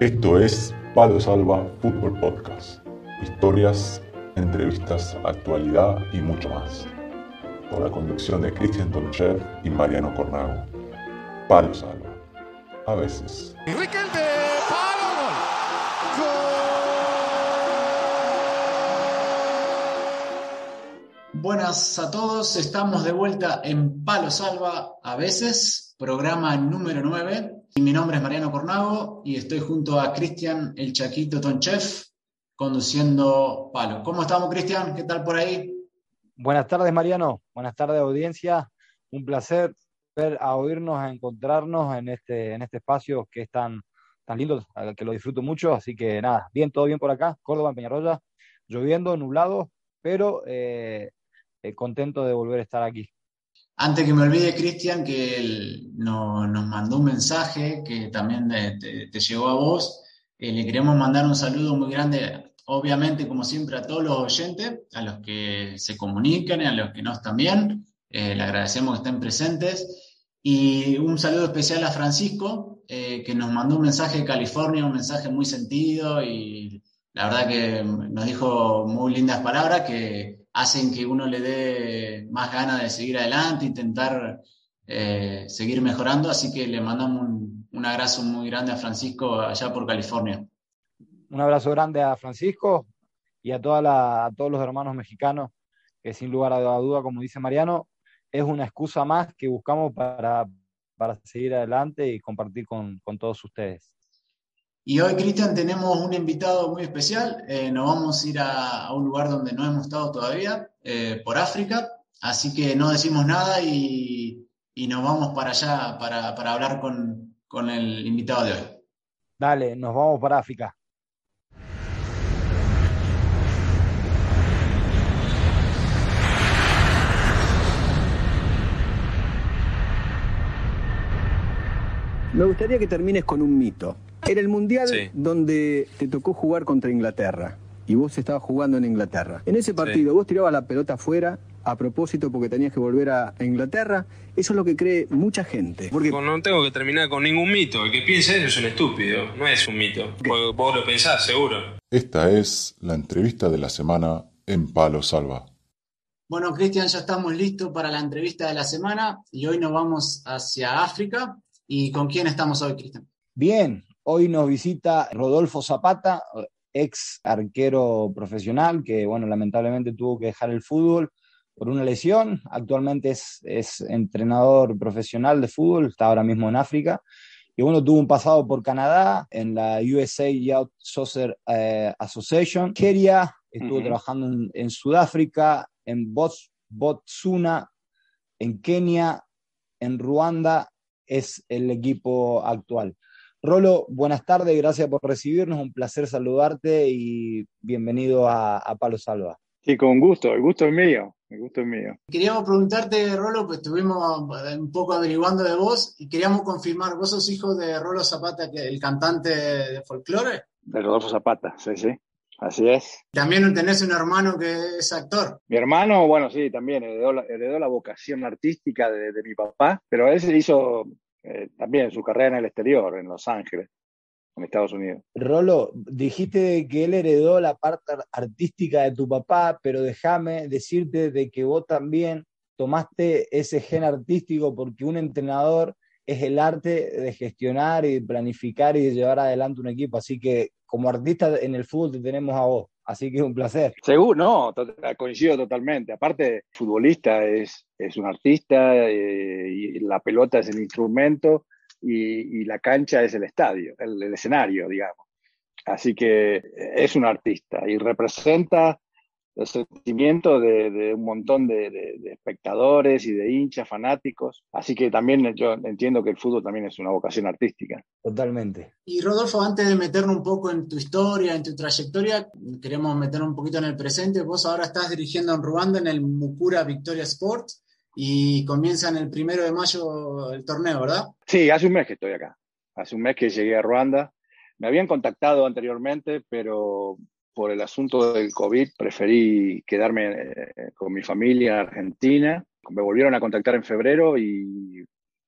Esto es Palo Salva Fútbol Podcast. Historias, entrevistas, actualidad y mucho más. Con la conducción de Cristian Tonchev y Mariano Cornago. Palo Salva. A veces. Buenas a todos, estamos de vuelta en Palo Salva, a veces, programa número 9. Mi nombre es Mariano Cornago y estoy junto a Cristian El Chaquito Tonchev, conduciendo Palo. ¿Cómo estamos, Cristian? ¿Qué tal por ahí? Buenas tardes, Mariano. Buenas tardes, audiencia. Un placer ver a oírnos, a encontrarnos en este, en este espacio que es tan, tan lindo, que lo disfruto mucho. Así que nada, bien, todo bien por acá. Córdoba, en Peñarroya, lloviendo, nublado, pero eh, eh, contento de volver a estar aquí. Antes que me olvide, Cristian, que él nos mandó un mensaje que también te, llegó a vos. Eh, le queremos mandar un saludo muy grande, obviamente, como siempre, a todos los oyentes, a los que se comunican y a los que no bien. Eh, le agradecemos que estén presentes. Y un saludo especial a Francisco, que nos mandó un mensaje de California, un mensaje muy sentido y la verdad que nos dijo muy lindas palabras que hacen que uno le dé más ganas de seguir adelante, intentar eh, seguir mejorando. Así que le mandamos un, un, abrazo muy grande a Francisco allá por California. Un abrazo grande a Francisco y a, a todos los hermanos mexicanos, que sin lugar a duda, como dice Mariano, es una excusa más que buscamos para, para seguir adelante y compartir con, con todos ustedes. Y hoy, Cristian, tenemos un invitado muy especial. Eh, nos vamos a ir a, un lugar donde no hemos estado todavía, eh, por África. Así que no decimos nada y, nos vamos para allá para, hablar con, con el invitado de hoy. Dale, nos vamos para África. Me gustaría que termines con un mito. Era el mundial donde te tocó jugar contra Inglaterra y vos estabas jugando en Inglaterra. En ese partido vos tirabas la pelota afuera a propósito porque tenías que volver a Inglaterra. Eso es lo que cree mucha gente. Porque... No tengo que terminar con ningún mito. El que piense eso es un estúpido, no es un mito. Vos lo pensás, seguro. Esta es la entrevista de la semana en Palo Salva. Bueno, Cristian, ya estamos listos para la entrevista de la semana y hoy nos vamos hacia África. ¿Y con quién estamos hoy, Cristian? Bien, Hoy nos visita Rodolfo Zapata, ex arquero profesional, que bueno, lamentablemente tuvo que dejar el fútbol por una lesión. Actualmente es, entrenador profesional de fútbol, está ahora mismo en África. Y bueno, tuvo un pasado por Canadá, en la USA Youth Soccer eh, Association. Kenia, estuvo trabajando en, Sudáfrica, en Botswana, en Kenia, en Ruanda, es el equipo actual. Rolo, buenas tardes, gracias por recibirnos, un placer saludarte y bienvenido a, Palo Salva. Sí, con gusto, el gusto es mío, el gusto es mío. Queríamos preguntarte, Rolo, pues estuvimos un poco averiguando de vos y queríamos confirmar, ¿vos sos hijo de Rolo Zapata, el cantante de folclore? De Rodolfo Zapata, sí, sí. Así es. También tenés un hermano que es actor. Mi hermano, bueno, sí, también heredó la, vocación artística de, de, mi papá, pero él se hizo eh, también su carrera en el exterior, en Los Ángeles, en Estados Unidos. Rolo, dijiste que él heredó la parte artística de tu papá, pero déjame decirte de que vos también tomaste ese gen artístico porque un entrenador es el arte de gestionar y planificar y de llevar adelante un equipo. Así que como artista en el fútbol te tenemos a vos. Así que un placer. Seguro, no, coincido totalmente. Aparte, futbolista es, es un artista eh, y la pelota es el instrumento y, la cancha es el estadio, el, escenario, digamos. Así que es un artista y representa el sentimiento de, un montón de, espectadores y de hinchas, fanáticos. Así que también yo entiendo que el fútbol también es una vocación artística. Totalmente. Y Rodolfo, antes de meternos un poco en tu historia, en tu trayectoria, queremos meternos un poquito en el presente. Vos ahora estás dirigiendo en Ruanda en el Mukura Victoria Sport y comienza en el primero de mayo el torneo, ¿verdad? Sí, hace un mes que estoy acá. Hace un mes que llegué a Ruanda. Me habían contactado anteriormente, pero por el asunto del COVID preferí quedarme eh, con mi familia en Argentina. Me volvieron a contactar en febrero y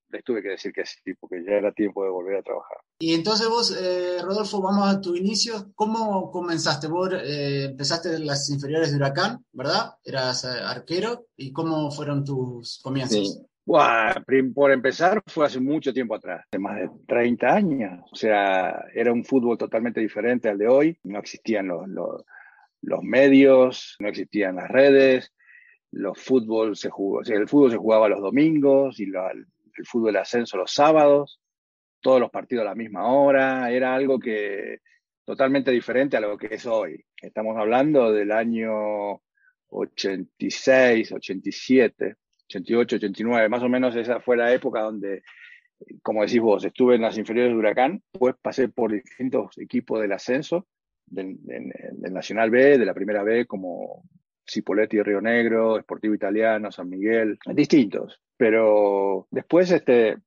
les tuve que decir que sí, porque ya era tiempo de volver a trabajar. Y entonces vos, eh, Rodolfo, vamos a tu inicio. ¿Cómo comenzaste? Vos eh, empezaste en las inferiores de Huracán, ¿verdad? Eras arquero. ¿Y cómo fueron tus comienzos? Por empezar, fue hace mucho tiempo atrás, de más de 30 años. O sea, era un fútbol totalmente diferente al de hoy. No existían los, los, medios, no existían las redes. El fútbol se jugaba los domingos y el fútbol de ascenso los sábados. Todos los partidos a la misma hora. Era algo que totalmente diferente a lo que es hoy. Estamos hablando del año 86, 87 88, 89, más o menos esa fue la época donde, como decís vos, estuve en las inferiores de Huracán, pues pasé por distintos equipos del ascenso, del, Nacional B, de la Primera B, como Cipoletti Río Negro, Sportivo Italiano, San Miguel, distintos. Pero después este,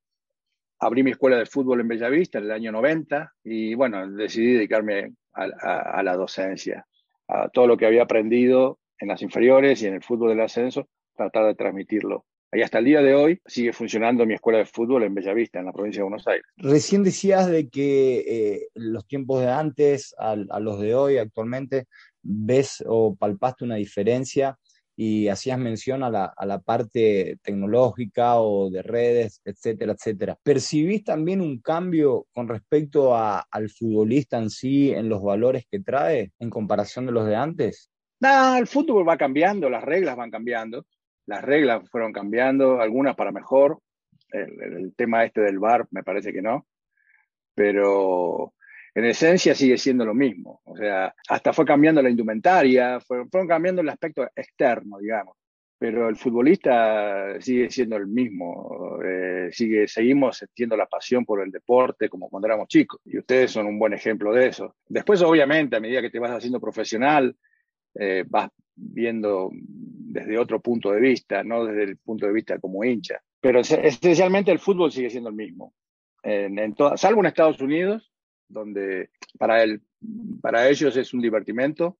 abrí mi escuela de fútbol en Bellavista en el año 90 y bueno, decidí dedicarme a la docencia, a todo lo que había aprendido en las inferiores y en el fútbol del ascenso, tratar de transmitirlo. Y hasta el día de hoy sigue funcionando mi escuela de fútbol en Bellavista, en la provincia de Buenos Aires. Recién decías de que eh, los tiempos de antes a, los de hoy actualmente, ves o palpaste una diferencia y hacías mención a la, a la, parte tecnológica o de redes, etcétera, etcétera. ¿Percibís también un cambio con respecto al futbolista en sí, en los valores que trae en comparación de los de antes? No, el fútbol va cambiando, las reglas van cambiando las reglas fueron cambiando, algunas para mejor. El, tema este del VAR me parece que no. Pero en esencia sigue siendo lo mismo. O sea, hasta fue cambiando la indumentaria, fueron, cambiando el aspecto externo, digamos. Pero el futbolista sigue siendo el mismo. Eh, sigue, seguimos sintiendo la pasión por el deporte como cuando éramos chicos. Y ustedes son un buen ejemplo de eso. Después, obviamente, a medida que te vas haciendo profesional, eh, vas viendo desde otro punto de vista, no desde el punto de vista como hincha. Pero esencialmente el fútbol sigue siendo el mismo. En, salvo en Estados Unidos, donde para, el, para ellos es un divertimento,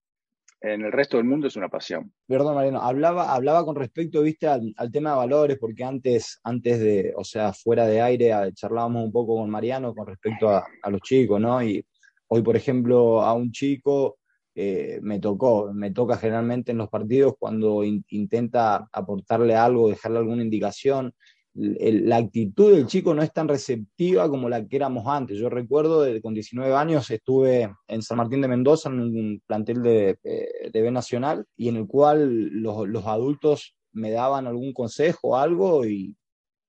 en el resto del mundo es una pasión. Perdón, Mariano, hablaba, hablaba con respecto, viste, al, tema de valores, porque antes, antes de, o sea, fuera de aire, charlábamos un poco con Mariano con respecto a, a los chicos, ¿no? Y hoy, por ejemplo, a un chico eh, me tocó, me toca generalmente en los partidos cuando intenta aportarle algo, dejarle alguna indicación. la actitud del chico no es tan receptiva como la que éramos antes. Yo recuerdo, de, con 19 años estuve en San Martín de Mendoza, en un plantel de, eh, de B Nacional, y en el cual los, los adultos me daban algún consejo algo y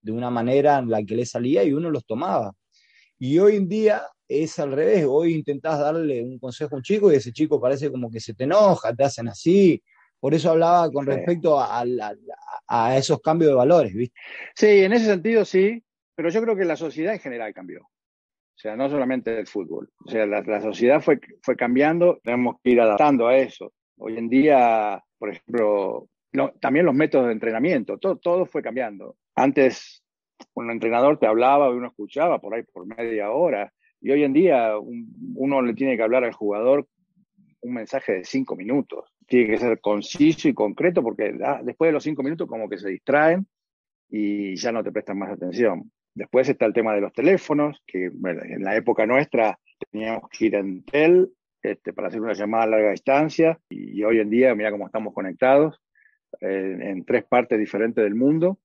de una manera en la que le salía y uno los tomaba. Y hoy en día es al revés. Hoy intentás darle un consejo a un chico y ese chico parece como que se te enoja, te hacen así. Por eso hablaba con respecto a, a, esos cambios de valores, ¿viste? Sí, en ese sentido sí, pero yo creo que la sociedad en general cambió. O sea, no solamente el fútbol. O sea, la, sociedad fue, fue cambiando, tenemos que ir adaptando a eso. Hoy en día, por ejemplo, también los métodos de entrenamiento, todo, todo fue cambiando. Antes un entrenador te hablaba y uno escuchaba por ahí por media hora. Y hoy en día uno le tiene que hablar al jugador un mensaje de cinco minutos. Tiene que ser conciso y concreto porque ah, después de los cinco minutos como que se distraen y ya no te prestan más atención. Después está el tema de los teléfonos, que en la época nuestra teníamos que ir tel este, para hacer una llamada a larga distancia y, hoy en día mira cómo estamos conectados eh, en tres partes diferentes del mundo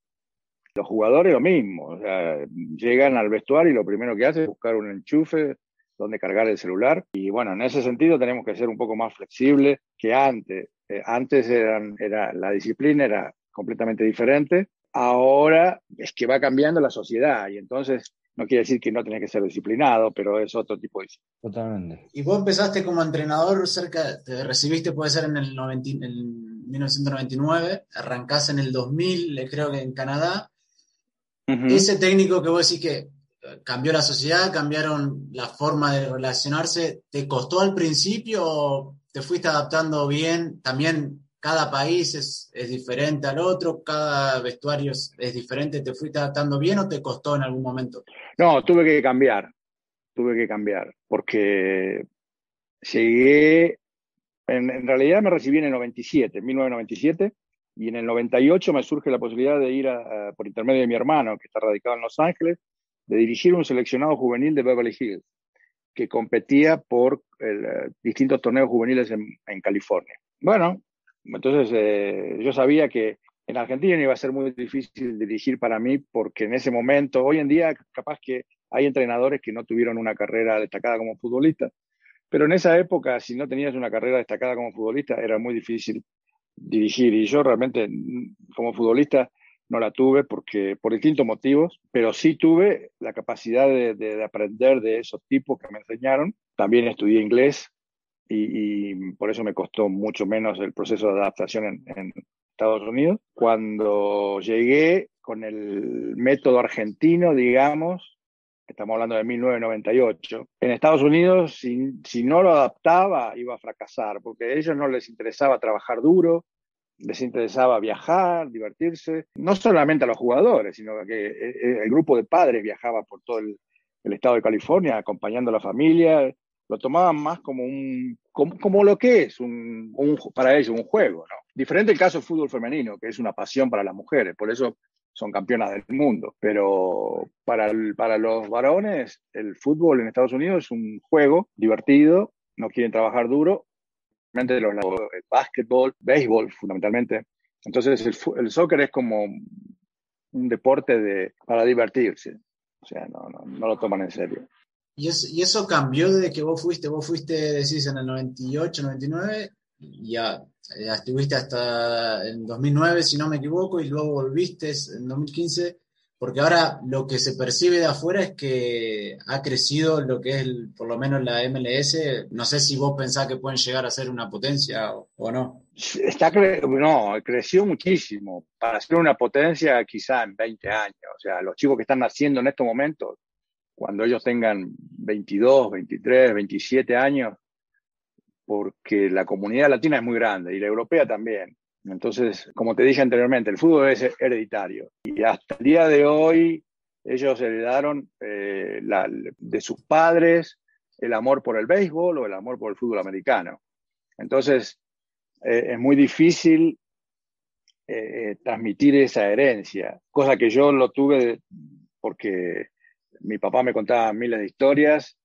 los jugadores lo mismo, o sea, llegan al vestuario y lo primero que hacen es buscar un enchufe donde cargar el celular. Y bueno, en ese sentido tenemos que ser un poco más flexibles que antes. Eh, antes eran, era, la disciplina era completamente diferente. Ahora es que va cambiando la sociedad y entonces no quiere decir que no tenés que ser disciplinado, pero es otro tipo de Totalmente. Y vos empezaste como entrenador cerca, te recibiste puede ser en el, 1999, arrancás en el 2000, creo que en Canadá, ese técnico que vos decís que eh, cambió la sociedad, cambiaron la forma de relacionarse, ¿te costó al principio o te fuiste adaptando bien? También cada país es, diferente al otro, cada vestuario es, diferente, ¿te fuiste adaptando bien o te costó en algún momento? No, tuve que cambiar, tuve que cambiar, porque llegué, en, realidad me recibí en el 97, en 1997, Y en el 98 me surge la posibilidad de ir por intermedio de mi hermano, que está radicado en Los Ángeles, de dirigir un seleccionado juvenil de Beverly Hills, que competía por eh, distintos torneos juveniles en, California. Bueno, entonces eh, yo sabía que en Argentina iba a ser muy difícil dirigir para mí porque en ese momento, hoy en día capaz que hay entrenadores que no tuvieron una carrera destacada como futbolista, pero en esa época si no tenías una carrera destacada como futbolista era muy difícil dirigir y yo realmente como futbolista no la tuve porque por distintos motivos, pero sí tuve la capacidad de, aprender de esos tipos que me enseñaron. También estudié inglés y, por eso me costó mucho menos el proceso de adaptación en, Estados Unidos. Cuando llegué con el método argentino, digamos, estamos hablando de 1998, en Estados Unidos, si, no lo adaptaba, iba a fracasar, porque a ellos no les interesaba trabajar duro, les interesaba viajar, divertirse, no solamente a los jugadores, sino que eh, eh, el grupo de padres viajaba por todo el, estado de California acompañando a la familia, lo tomaban más como un como, lo que es un, para ellos un juego, ¿no? Diferente el caso del fútbol femenino, que es una pasión para las mujeres, por eso son campeonas del mundo, pero para, para los varones el fútbol en Estados Unidos es un juego divertido, no quieren trabajar duro los, el básquetbol, béisbol fundamentalmente. Entonces el, el, soccer es como un deporte de, para divertirse. O sea, no, no, no lo toman en serio. ¿Y, ¿Y eso cambió desde que vos fuiste? Vos fuiste, decís, en el 98, 99, ya, estuviste hasta en 2009, si no me equivoco, y luego volviste en 2015 porque ahora lo que se percibe de afuera es que ha crecido lo que es por lo menos la MLS. No sé si vos pensás que pueden llegar a ser una potencia o, no. Está no, creció muchísimo. Para ser una potencia quizá en 20 años. O sea, los chicos que están naciendo en estos momentos, cuando ellos tengan 22, 23, 27 años, porque la comunidad latina es muy grande y la europea también. Entonces, como te dije anteriormente, el fútbol es hereditario y hasta el día de hoy ellos heredaron eh, de sus padres el amor por el béisbol o el amor por el fútbol americano. Entonces, eh, es muy difícil eh, transmitir esa herencia, cosa que yo lo tuve porque mi papá me contaba miles de historias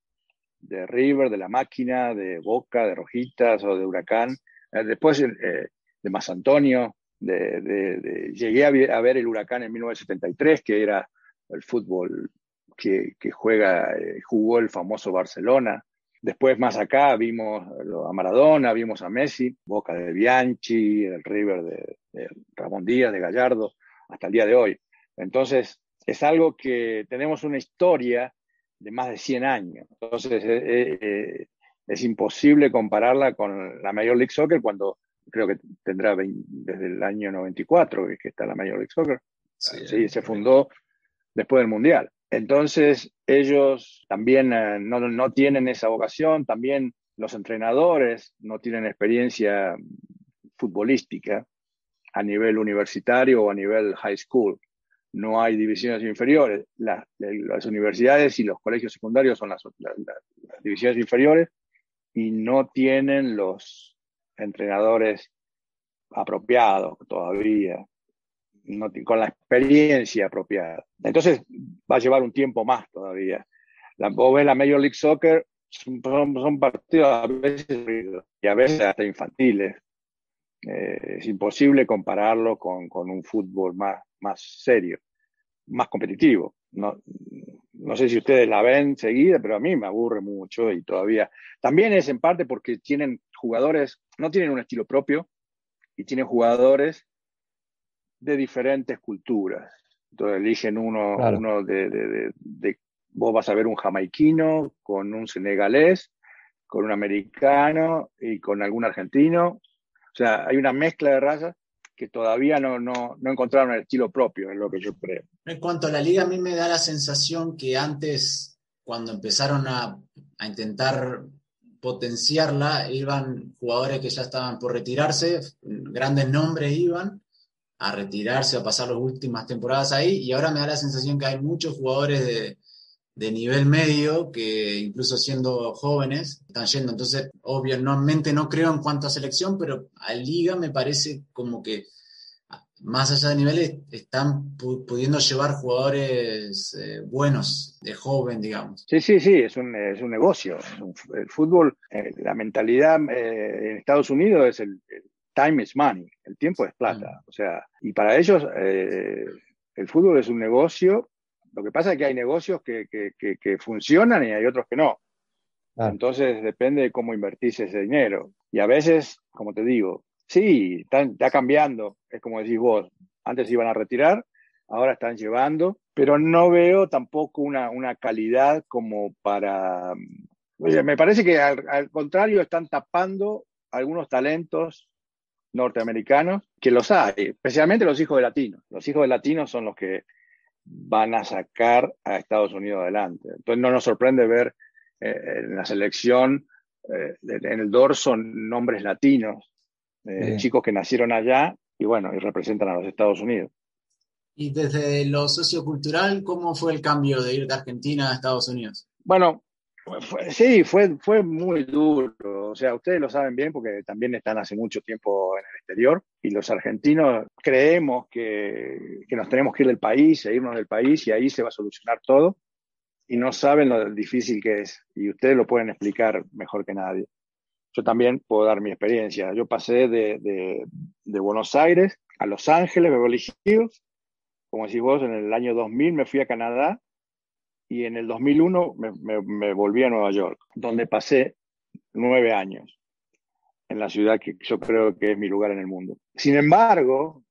de River, de la máquina, de Boca, de Rojitas o de Huracán. Después de Más Antonio, llegué a, ver el huracán en 1973, que era el fútbol que, juega, eh, jugó el famoso Barcelona. Después más acá vimos a Maradona, vimos a Messi, Boca de Bianchi, el River de, Ramón Díaz, de Gallardo, hasta el día de hoy. Entonces, es algo que tenemos una historia de más de 100 años. Entonces, eh, eh, es imposible compararla con la Major League Soccer cuando creo que tendrá desde el año 94 que está la Major League Soccer. Sí, se fundó después del Mundial. Entonces, ellos también eh, no, no, tienen esa vocación, también los entrenadores no tienen experiencia futbolística a nivel universitario o a nivel high school. No hay divisiones inferiores. las universidades y los colegios secundarios son las divisiones inferiores y no tienen los entrenadores apropiados todavía, con la experiencia apropiada. Entonces va a llevar un tiempo más todavía. La, vos ves la Major League Soccer, son, partidos a veces y a veces hasta infantiles. Eh, es imposible compararlo con, con, un fútbol más, más serio, más competitivo. No, no sé si ustedes la ven seguida, pero a mí me aburre mucho y todavía. También es en parte porque tienen jugadores, no tienen un estilo propio y tienen jugadores de diferentes culturas. Entonces eligen uno, uno de, de, vos vas a ver un jamaiquino con un senegalés, con un americano y con algún argentino. O sea, hay una mezcla de razas que todavía no, no, no, encontraron el estilo propio, es lo que yo creo. En cuanto a la liga, a mí me da la sensación que antes, cuando empezaron a, a intentar potenciarla, iban jugadores que ya estaban por retirarse, grandes nombres iban a retirarse, a pasar las últimas temporadas ahí, y ahora me da la sensación que hay muchos jugadores de, de nivel medio que incluso siendo jóvenes están yendo. Entonces, obviamente no creo en cuanto a selección, pero a liga me parece como que más allá de niveles, están pudiendo llevar jugadores eh, buenos, de joven, digamos. Sí, sí, sí, es un, es un negocio. el fútbol, eh, la mentalidad eh, en Estados Unidos es el, time is money, el tiempo es plata. Mm. O sea, y para ellos el fútbol es un negocio. Lo que pasa es que hay negocios que, que, que, funcionan y hay otros que no. Entonces depende de cómo invertís ese dinero. Y a veces, como te digo, Sí, está cambiando, es como decís vos, antes iban a retirar, ahora están llevando, pero no veo tampoco una, una calidad como para... me parece que al, contrario están tapando algunos talentos norteamericanos que los hay, especialmente los hijos de latinos. Los hijos de latinos son los que van a sacar a Estados Unidos adelante. Entonces no nos sorprende ver eh, en la selección, eh, en el dorso, nombres latinos eh, chicos que nacieron allá y bueno, y representan a los Estados Unidos. Y desde lo sociocultural, ¿cómo fue el cambio de ir de Argentina a Estados Unidos? Bueno, sí, fue, fue muy duro. O sea, ustedes lo saben bien porque también están hace mucho tiempo en el exterior y los argentinos creemos que, que nos tenemos que ir del país e irnos del país y ahí se va a solucionar todo y no saben lo difícil que es. Y ustedes lo pueden explicar mejor que nadie yo también puedo dar mi experiencia. Yo pasé de, Buenos Aires a Los Ángeles, Beverly Hills. Como decís vos, en el año 2000 me fui a Canadá y en el 2001 me, volví a Nueva York, donde pasé nueve años en la ciudad que yo creo que es mi lugar en el mundo. Sin embargo,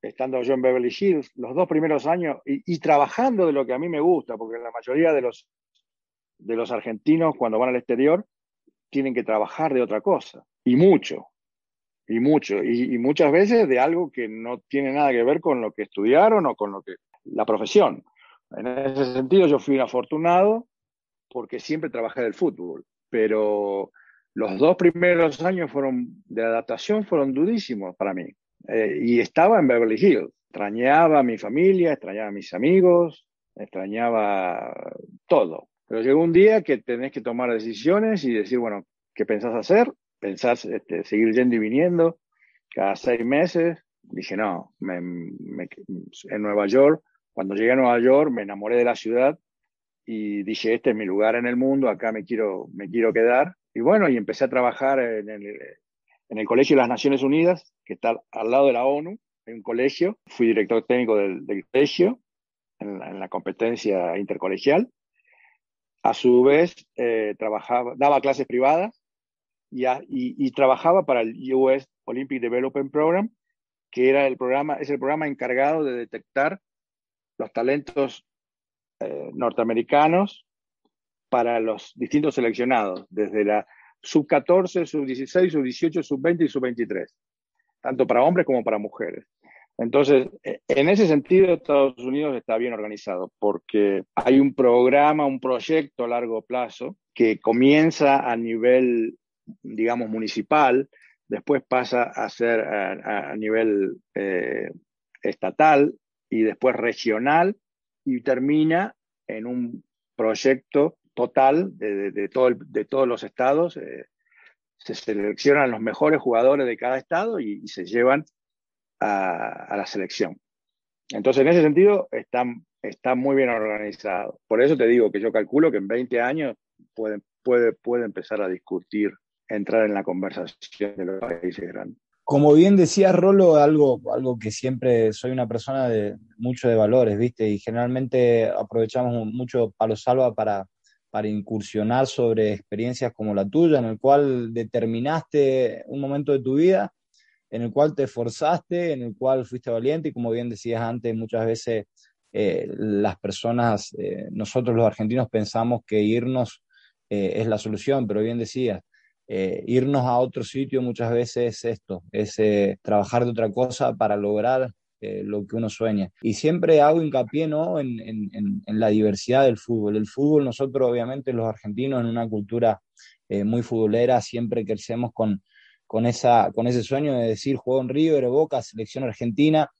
estando yo en Beverly Hills, los dos primeros años y, trabajando de lo que a mí me gusta, porque la mayoría de los, de los argentinos cuando van al exterior tienen que trabajar de otra cosa, y mucho, y mucho, y, muchas veces de algo que no tiene nada que ver con lo que estudiaron o con lo que la profesión. En ese sentido yo fui un afortunado porque siempre trabajé del fútbol, pero los dos primeros años fueron de adaptación fueron durísimos para mí. Eh, y estaba en Beverly Hills. Extrañaba a mi familia, extrañaba a mis amigos, extrañaba todo. Pero llegó un día que tenés que tomar decisiones y decir, bueno, ¿qué pensás hacer? ¿Pensás este, seguir yendo y viniendo cada seis meses? Dije, no, en Nueva York, cuando llegué a Nueva York me enamoré de la ciudad y dije, este es mi lugar en el mundo, acá me quiero, me quiero quedar. Y bueno, y empecé a trabajar en el, en el Colegio de las Naciones Unidas, que está al lado de la ONU, en un colegio. Fui director técnico del, colegio, en la, en la, competencia intercolegial. A su vez, eh, trabajaba, daba clases privadas y, y, trabajaba para el US Olympic Development Program, que era el programa, es el programa encargado de detectar los talentos eh, norteamericanos para los distintos seleccionados, desde la sub 14, sub 16, sub 18, sub 20 y sub 23, tanto para hombres como para mujeres. Entonces, e, en ese sentido, Estados Unidos está bien organizado porque hay un programa, un proyecto a largo plazo que comienza a nivel, digamos, municipal, después pasa a ser a, nivel eh, estatal y después regional y termina en un proyecto total de, todo de todos los estados. Eh, se seleccionan los mejores jugadores de cada estado y se llevan a, la selección. Entonces, en ese sentido, está, está muy bien organizado. Por eso te digo que yo calculo que en 20 años puede, puede, puede empezar a discutir, entrar en la conversación de los países grandes. Como bien decía Rolo, algo, algo que siempre soy una persona de mucho de valores, ¿viste? Y generalmente aprovechamos mucho Palo Salva para, para incursionar sobre experiencias como la tuya, en el cual determinaste un momento de tu vida en el cual te esforzaste, en el cual fuiste valiente y como bien decías antes, muchas veces eh, las personas, eh, nosotros los argentinos pensamos que irnos eh, es la solución, pero bien decías, irnos a otro sitio muchas veces es esto, es trabajar de otra cosa para lograr lo que uno sueña. Y siempre hago hincapié ¿no? en, en, en, la diversidad del fútbol. El fútbol, nosotros obviamente los argentinos en una cultura muy futbolera, siempre crecemos con, con, esa, con ese sueño de decir juego en River, Boca, selección argentina,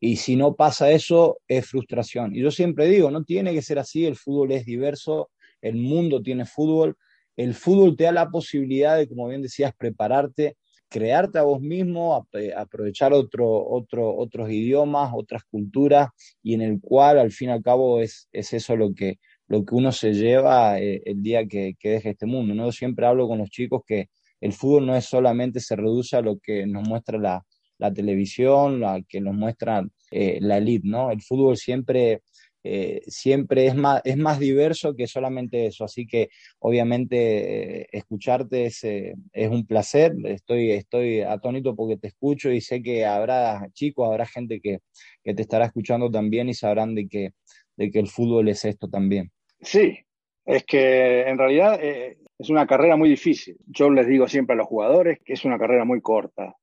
y si no pasa eso es frustración. Y yo siempre digo, no tiene que ser así, el fútbol es diverso, el mundo tiene fútbol, el fútbol te da la posibilidad de, como bien decías, prepararte crearte a vos mismo, aprovechar otro, otro, otros idiomas, otras culturas, y en el cual al fin y al cabo es, es eso lo que, lo que uno se lleva eh, el día que, que, deje este mundo. ¿no? Siempre hablo con los chicos que el fútbol no es solamente se reduce a lo que nos muestra la, la televisión, la que nos muestra eh, la elite, ¿no? El fútbol siempre eh, siempre es más, es más diverso que solamente eso. Así que obviamente eh, escucharte es, eh, es, un placer. Estoy, estoy atónito porque te escucho y sé que habrá chicos, habrá gente que, que te estará escuchando también y sabrán de que, de que el fútbol es esto también. Sí, es que en realidad es una carrera muy difícil. Yo les digo siempre a los jugadores que es una carrera muy corta.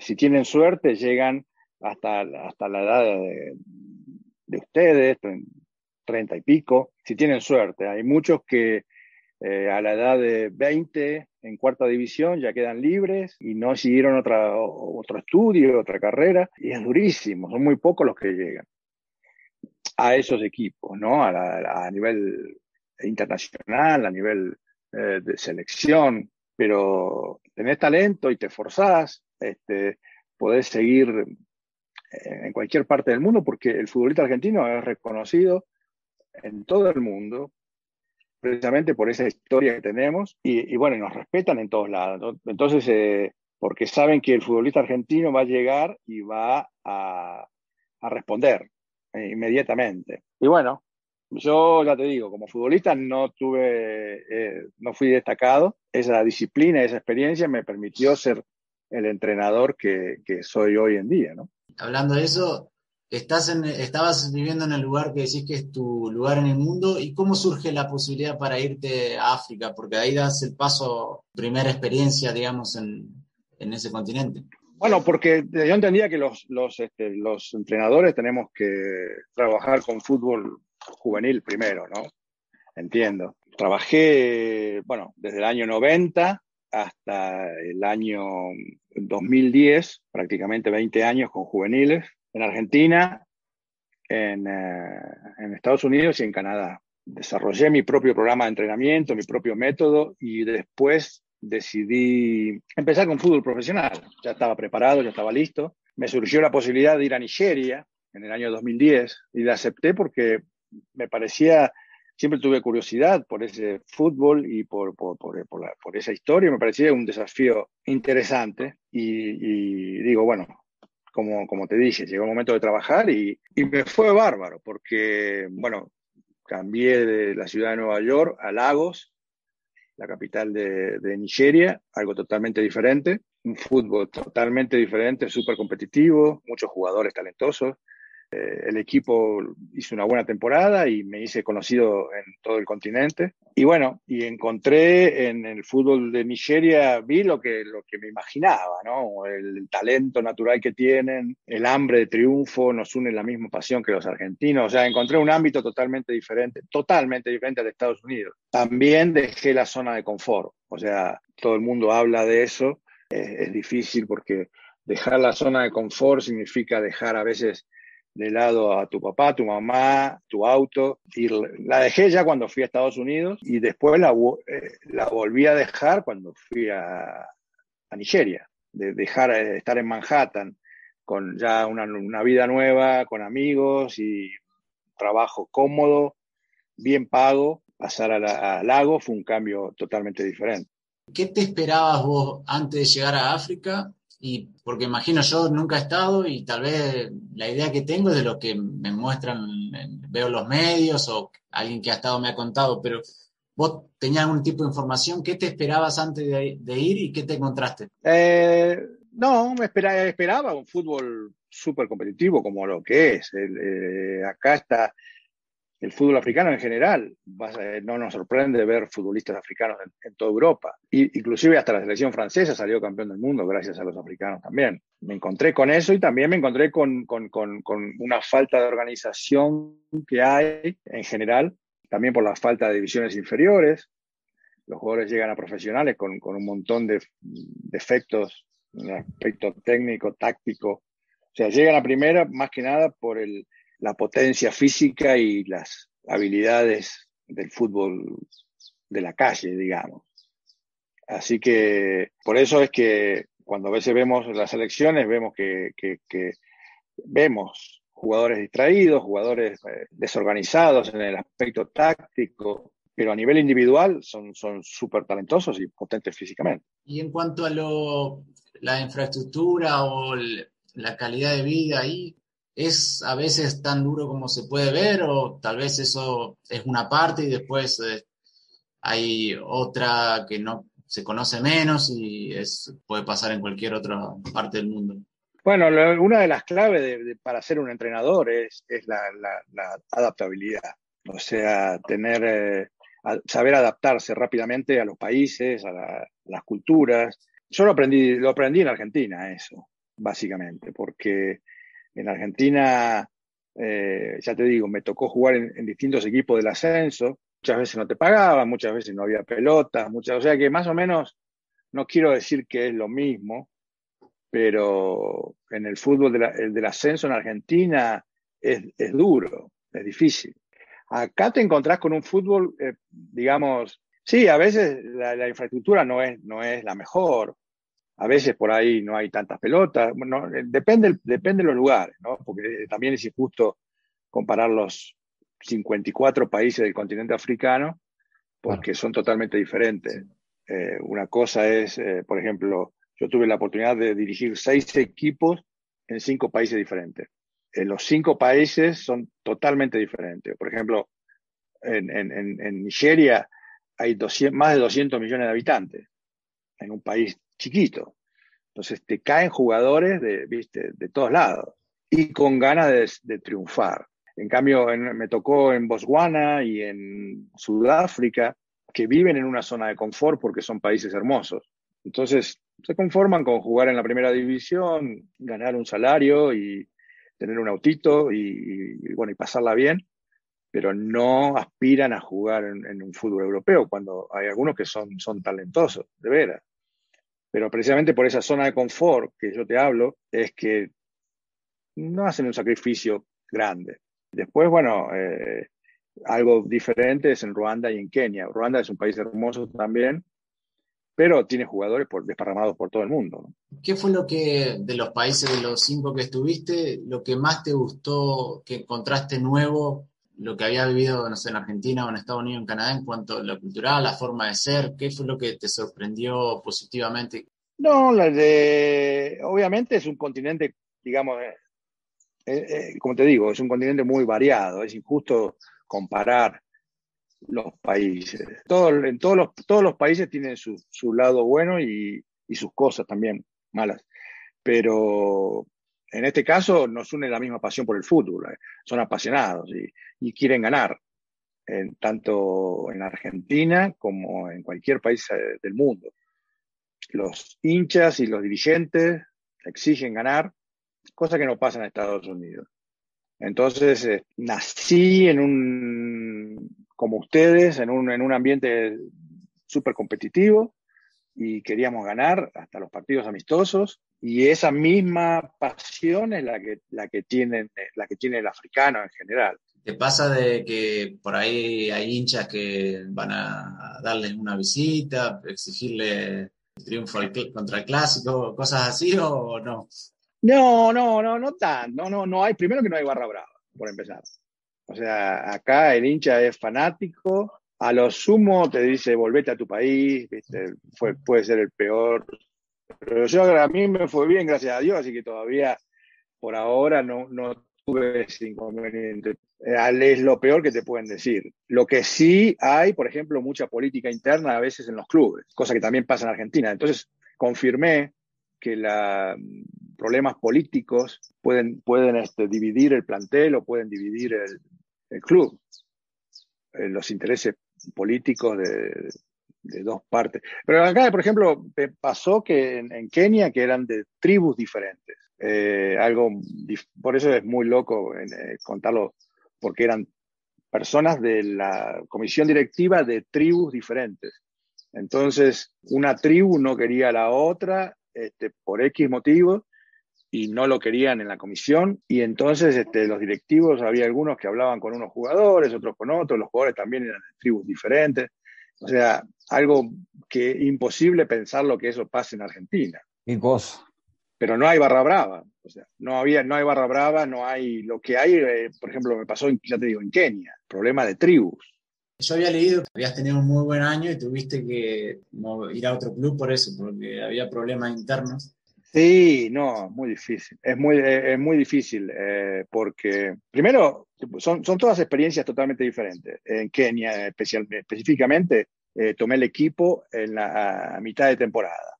si tienen suerte, llegan hasta, hasta la edad de, de ustedes, treinta y pico, si tienen suerte. Hay muchos que eh, a la edad de 20 en cuarta división ya quedan libres y no siguieron otro estudio, otra carrera, y es durísimo, son muy pocos los que llegan a esos equipos, ¿no? A, nivel internacional, a nivel eh, de selección, pero tenés talento y te forzás, este, podés seguir en cualquier parte del mundo, porque el futbolista argentino es reconocido en todo el mundo, precisamente por esa historia que tenemos, y, bueno, nos respetan en todos lados. Entonces, eh, porque saben que el futbolista argentino va a llegar y va a, responder eh, inmediatamente. Y bueno, yo ya te digo, como futbolista no tuve, eh, no fui destacado. Esa disciplina, esa experiencia me permitió ser el entrenador que, que soy hoy en día, ¿no? Hablando de eso, estabas viviendo en el lugar que decís que es tu lugar en el mundo y cómo surge la posibilidad para irte a África, porque ahí das el paso, primera experiencia, digamos, en, ese continente. Bueno, porque yo entendía que este, los entrenadores tenemos que trabajar con fútbol juvenil primero, ¿no? Entiendo. Trabajé, bueno, desde el año 90 hasta el año 2010, prácticamente 20 años con juveniles, en Argentina, en, eh, en, Estados Unidos y en Canadá. Desarrollé mi propio programa de entrenamiento, mi propio método y después decidí empezar con fútbol profesional. Ya estaba preparado, ya estaba listo. Me surgió la posibilidad de ir a Nigeria en el año 2010 y la acepté porque me parecía siempre tuve curiosidad por ese fútbol y por, por, por, por esa historia. Me parecía un desafío interesante y, digo, bueno, como, como te dije, llegó el momento de trabajar y, y, me fue bárbaro porque, bueno, cambié de la ciudad de Nueva York a Lagos, la capital de, de Nigeria, algo totalmente diferente, un fútbol totalmente diferente, súper competitivo, muchos jugadores talentosos. Eh, el equipo hizo una buena temporada y me hice conocido en todo el continente. Y bueno, y encontré en el fútbol de Nigeria, vi lo que, lo que me imaginaba, ¿no? El talento natural que tienen, el hambre de triunfo, nos une la misma pasión que los argentinos. O sea, encontré un ámbito totalmente diferente, totalmente diferente al de Estados Unidos. También dejé la zona de confort. O sea, todo el mundo habla de eso. es difícil porque dejar la zona de confort significa dejar a veces de lado a tu papá, tu mamá, tu auto. Y la dejé ya cuando fui a Estados Unidos y después la, eh, volví a dejar cuando fui a, Nigeria. De dejar de estar en Manhattan con ya una, una vida nueva, con amigos y trabajo cómodo, bien pago. Pasar al lago fue un cambio totalmente diferente. ¿Qué te esperabas vos antes de llegar a África y porque imagino yo nunca he estado y tal vez la idea que tengo es de lo que me muestran, veo los medios o alguien que ha estado me ha contado, pero vos tenías algún tipo de información, ¿qué te esperabas antes de, ir y qué te encontraste? Eh, no, me esperaba, un fútbol súper competitivo como lo que es. Eh, acá está el fútbol africano en general. No nos sorprende ver futbolistas africanos en, toda Europa. Inclusive hasta la selección francesa salió campeón del mundo gracias a los africanos también. Me encontré con eso y también me encontré con, una falta de organización que hay en general, también por la falta de divisiones inferiores. Los jugadores llegan a profesionales con, un montón de defectos en aspecto técnico, táctico. O sea, llegan a primera más que nada por el, la potencia física y las habilidades del fútbol de la calle, digamos. Así que por eso es que cuando a veces vemos las elecciones, vemos que, vemos jugadores distraídos, jugadores eh, desorganizados en el aspecto táctico, pero a nivel individual son súper talentosos y potentes físicamente. Y en cuanto a lo, la infraestructura o la calidad de vida ahí, ¿es a veces tan duro como se puede ver o tal vez eso es una parte y después eh, hay otra que no se conoce menos y es, puede pasar en cualquier otra parte del mundo? Bueno, una de las claves para ser un entrenador es, la, adaptabilidad, o sea, tener, eh, saber adaptarse rápidamente a los países, a, las culturas. Yo lo aprendí, lo aprendí en Argentina, eso, básicamente, porque en Argentina, eh, ya te digo, me tocó jugar en, distintos equipos del ascenso, muchas veces no te pagaban, muchas veces no había pelotas, muchas, o sea que más o menos, no quiero decir que es lo mismo, pero en el fútbol del ascenso en Argentina es, duro, es difícil. Acá te encontrás con un fútbol, eh, digamos, sí, a veces la, infraestructura no es, no es la mejor, a veces por ahí no hay tantas pelotas, eh, depende, depende de los lugares, ¿no? porque también es injusto comparar los 54 países del continente africano, porque son totalmente diferentes. Eh, una cosa es, eh, por ejemplo, yo tuve la oportunidad de dirigir seis equipos en cinco países diferentes. En los cinco países son totalmente diferentes. Por ejemplo, en, en, Nigeria hay más de 200 millones de habitantes, en un país chiquito. Entonces te caen jugadores de, ¿viste? de todos lados y con ganas de, triunfar. En cambio, me tocó en Botswana y en Sudáfrica, que viven en una zona de confort porque son países hermosos. Entonces, se conforman con jugar en la primera división, ganar un salario y tener un autito y, bueno, y pasarla bien, pero no aspiran a jugar en, en, un fútbol europeo cuando hay algunos que son, son talentosos, de veras. Pero precisamente por esa zona de confort que yo te hablo, es que no hacen un sacrificio grande. Después, bueno, eh, algo diferente es en Ruanda y en Kenia. Ruanda es un país hermoso también, pero tiene jugadores desparramados por todo el mundo. ¿Qué fue lo que, de los países de los cinco que estuviste, lo que más te gustó, que encontraste nuevo lo que había vivido, no sé, en Argentina o en Estados Unidos, en Canadá, en cuanto a lo cultural, la forma de ser? ¿Qué fue lo que te sorprendió positivamente? No, de, obviamente es un continente, digamos, eh, eh, eh, como te digo, es un continente muy variado, es injusto comparar los países. Todo, en todos los, todos los países tienen su, su lado bueno y, y, sus cosas también malas, pero en este caso nos une la misma pasión por el fútbol, son apasionados y, y quieren ganar, tanto en Argentina como en cualquier país eh, del mundo. Los hinchas y los dirigentes exigen ganar, cosa que no pasa en Estados Unidos. Entonces, eh, nací en un, como ustedes, en un, en un ambiente súper competitivo y queríamos ganar hasta los partidos amistosos y esa misma pasión es la que, la que, tiene, la que tiene el africano en general. ¿Te pasa de que por ahí hay hinchas que van a darles una visita, exigirle el triunfo contra el clásico, cosas así o no? No, no, no, no tan, no, no, no hay, primero que no hay barra brava, por empezar. O sea, acá el hincha es fanático, a lo sumo te dice volvete a tu país, Fue, puede ser el peor. Pero yo a mí me fue bien, gracias a Dios, así que todavía por ahora no, no tuve ese inconveniente. Es lo peor que te pueden decir. Lo que sí hay, por ejemplo, mucha política interna a veces en los clubes, cosa que también pasa en Argentina. Entonces, confirmé que los problemas políticos pueden, pueden este, dividir el plantel o pueden dividir el, club. Eh, los intereses políticos de, dos partes. Pero acá, por ejemplo, pasó que en Kenia, que eran de tribus diferentes, eh, algo, por eso es muy loco eh, contarlo, porque eran personas de la comisión directiva de tribus diferentes. Entonces, una tribu no quería a la otra este, por X motivo y no lo querían en la comisión. Y entonces este, los directivos, había algunos que hablaban con unos jugadores, otros con otros, los jugadores también eran de tribus diferentes. O sea, algo que imposible pensar lo que eso pase en Argentina. Qué cosa. Pero no hay barra brava. O sea, no, había, no hay barra brava, no hay lo que hay, eh, por ejemplo, me pasó, ya te digo, en Kenia, problema de tribus. Yo había leído que habías tenido un muy buen año y tuviste que ir a otro club por eso, porque había problemas internos. Sí, no, muy difícil. Es muy, es muy difícil eh, porque, primero, son, son todas experiencias totalmente diferentes. En Kenia, especial, específicamente, eh, tomé el equipo en la mitad de temporada.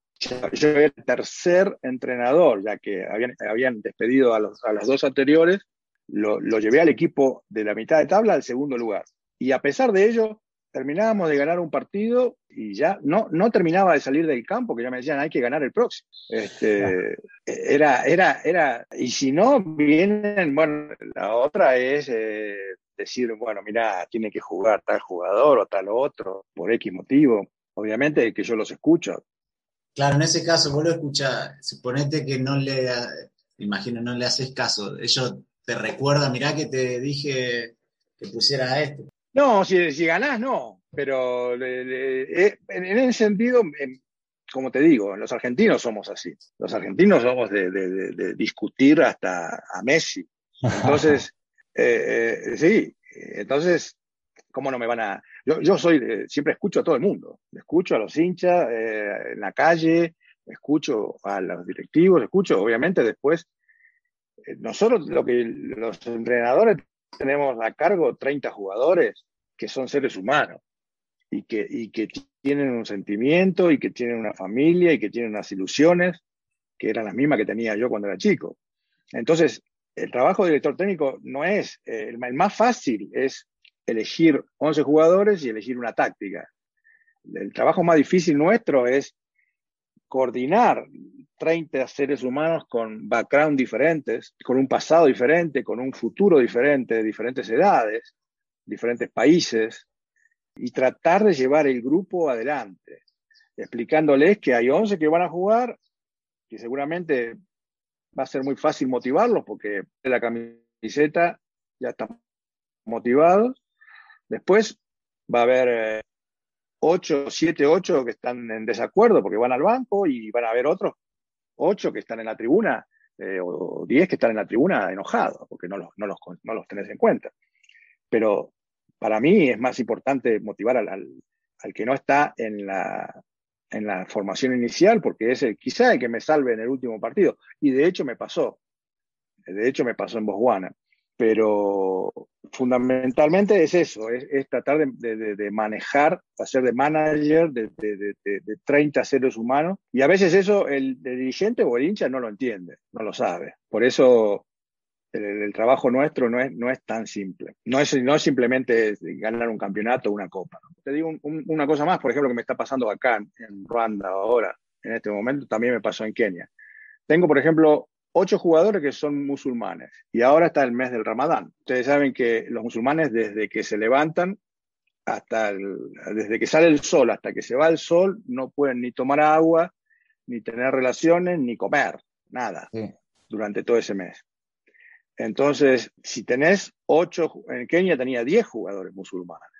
Yo era el tercer entrenador, ya que habían, habían despedido a, los, a las dos anteriores, lo, lo llevé al equipo de la mitad de tabla al segundo lugar. Y a pesar de ello, terminábamos de ganar un partido y ya no, no terminaba de salir del campo, que ya me decían, hay que ganar el próximo. Este, era, era, era, y si no, vienen, bueno, la otra es eh, decir, bueno, mira, tiene que jugar tal jugador o tal otro, por X motivo. Obviamente que yo los escucho. Claro, en ese caso vos lo escuchás, suponete que no le, imagino, no le haces caso, ellos te recuerdan, mirá que te dije que pusiera a este. No, si, si ganás, no. Pero eh, en, ese sentido, como te digo, los argentinos somos así. Los argentinos somos de, discutir hasta a Messi. Entonces, eh, eh, sí, entonces, ¿cómo no me van a...? Yo, yo soy, siempre escucho a todo el mundo. Escucho a los hinchas en la calle, escucho a los directivos, escucho, obviamente, después nosotros lo que los entrenadores tenemos a cargo 30 jugadores que son seres humanos y que, y que tienen un sentimiento y que tienen una familia y que tienen unas ilusiones que eran las mismas que tenía yo cuando era chico. Entonces, el trabajo de director técnico no es, eh, el, más fácil es elegir 11 jugadores y elegir una táctica. El trabajo más difícil nuestro es coordinar 30 seres humanos con background diferentes, con un pasado diferente, con un futuro diferente, diferentes edades, diferentes países, y tratar de llevar el grupo adelante, explicándoles que hay 11 que van a jugar, que seguramente va a ser muy fácil motivarlos porque la camiseta ya están motivados. Después va a haber 8, 7, 8 que están en desacuerdo porque van al banco y van a haber otros ocho que están en la tribuna eh, o diez que están en la tribuna enojados porque no los, no, los, no los tenés en cuenta. Pero para mí es más importante motivar al, al, que no está en la, en la formación inicial porque es el, quizá el que me salve en el último partido. Y de hecho me pasó. De hecho me pasó en Botswana pero fundamentalmente es eso, es, tratar de, manejar, hacer de manager de, 30 seres humanos y a veces eso el, dirigente o el hincha no lo entiende, no lo sabe. Por eso el, trabajo nuestro no es, no es tan simple. No es, no simplemente ganar un campeonato o una copa. Te digo una cosa más, por ejemplo, que me está pasando acá en Ruanda ahora, en este momento, también me pasó en Kenia. Tengo, por ejemplo, ocho jugadores que son musulmanes y ahora está el mes del Ramadán. Ustedes saben que los musulmanes desde que se levantan hasta desde que sale el sol hasta que se va el sol no pueden ni tomar agua, ni tener relaciones, ni comer, nada, durante todo ese mes. Entonces, si tenés ocho, en Kenia tenía diez jugadores musulmanes.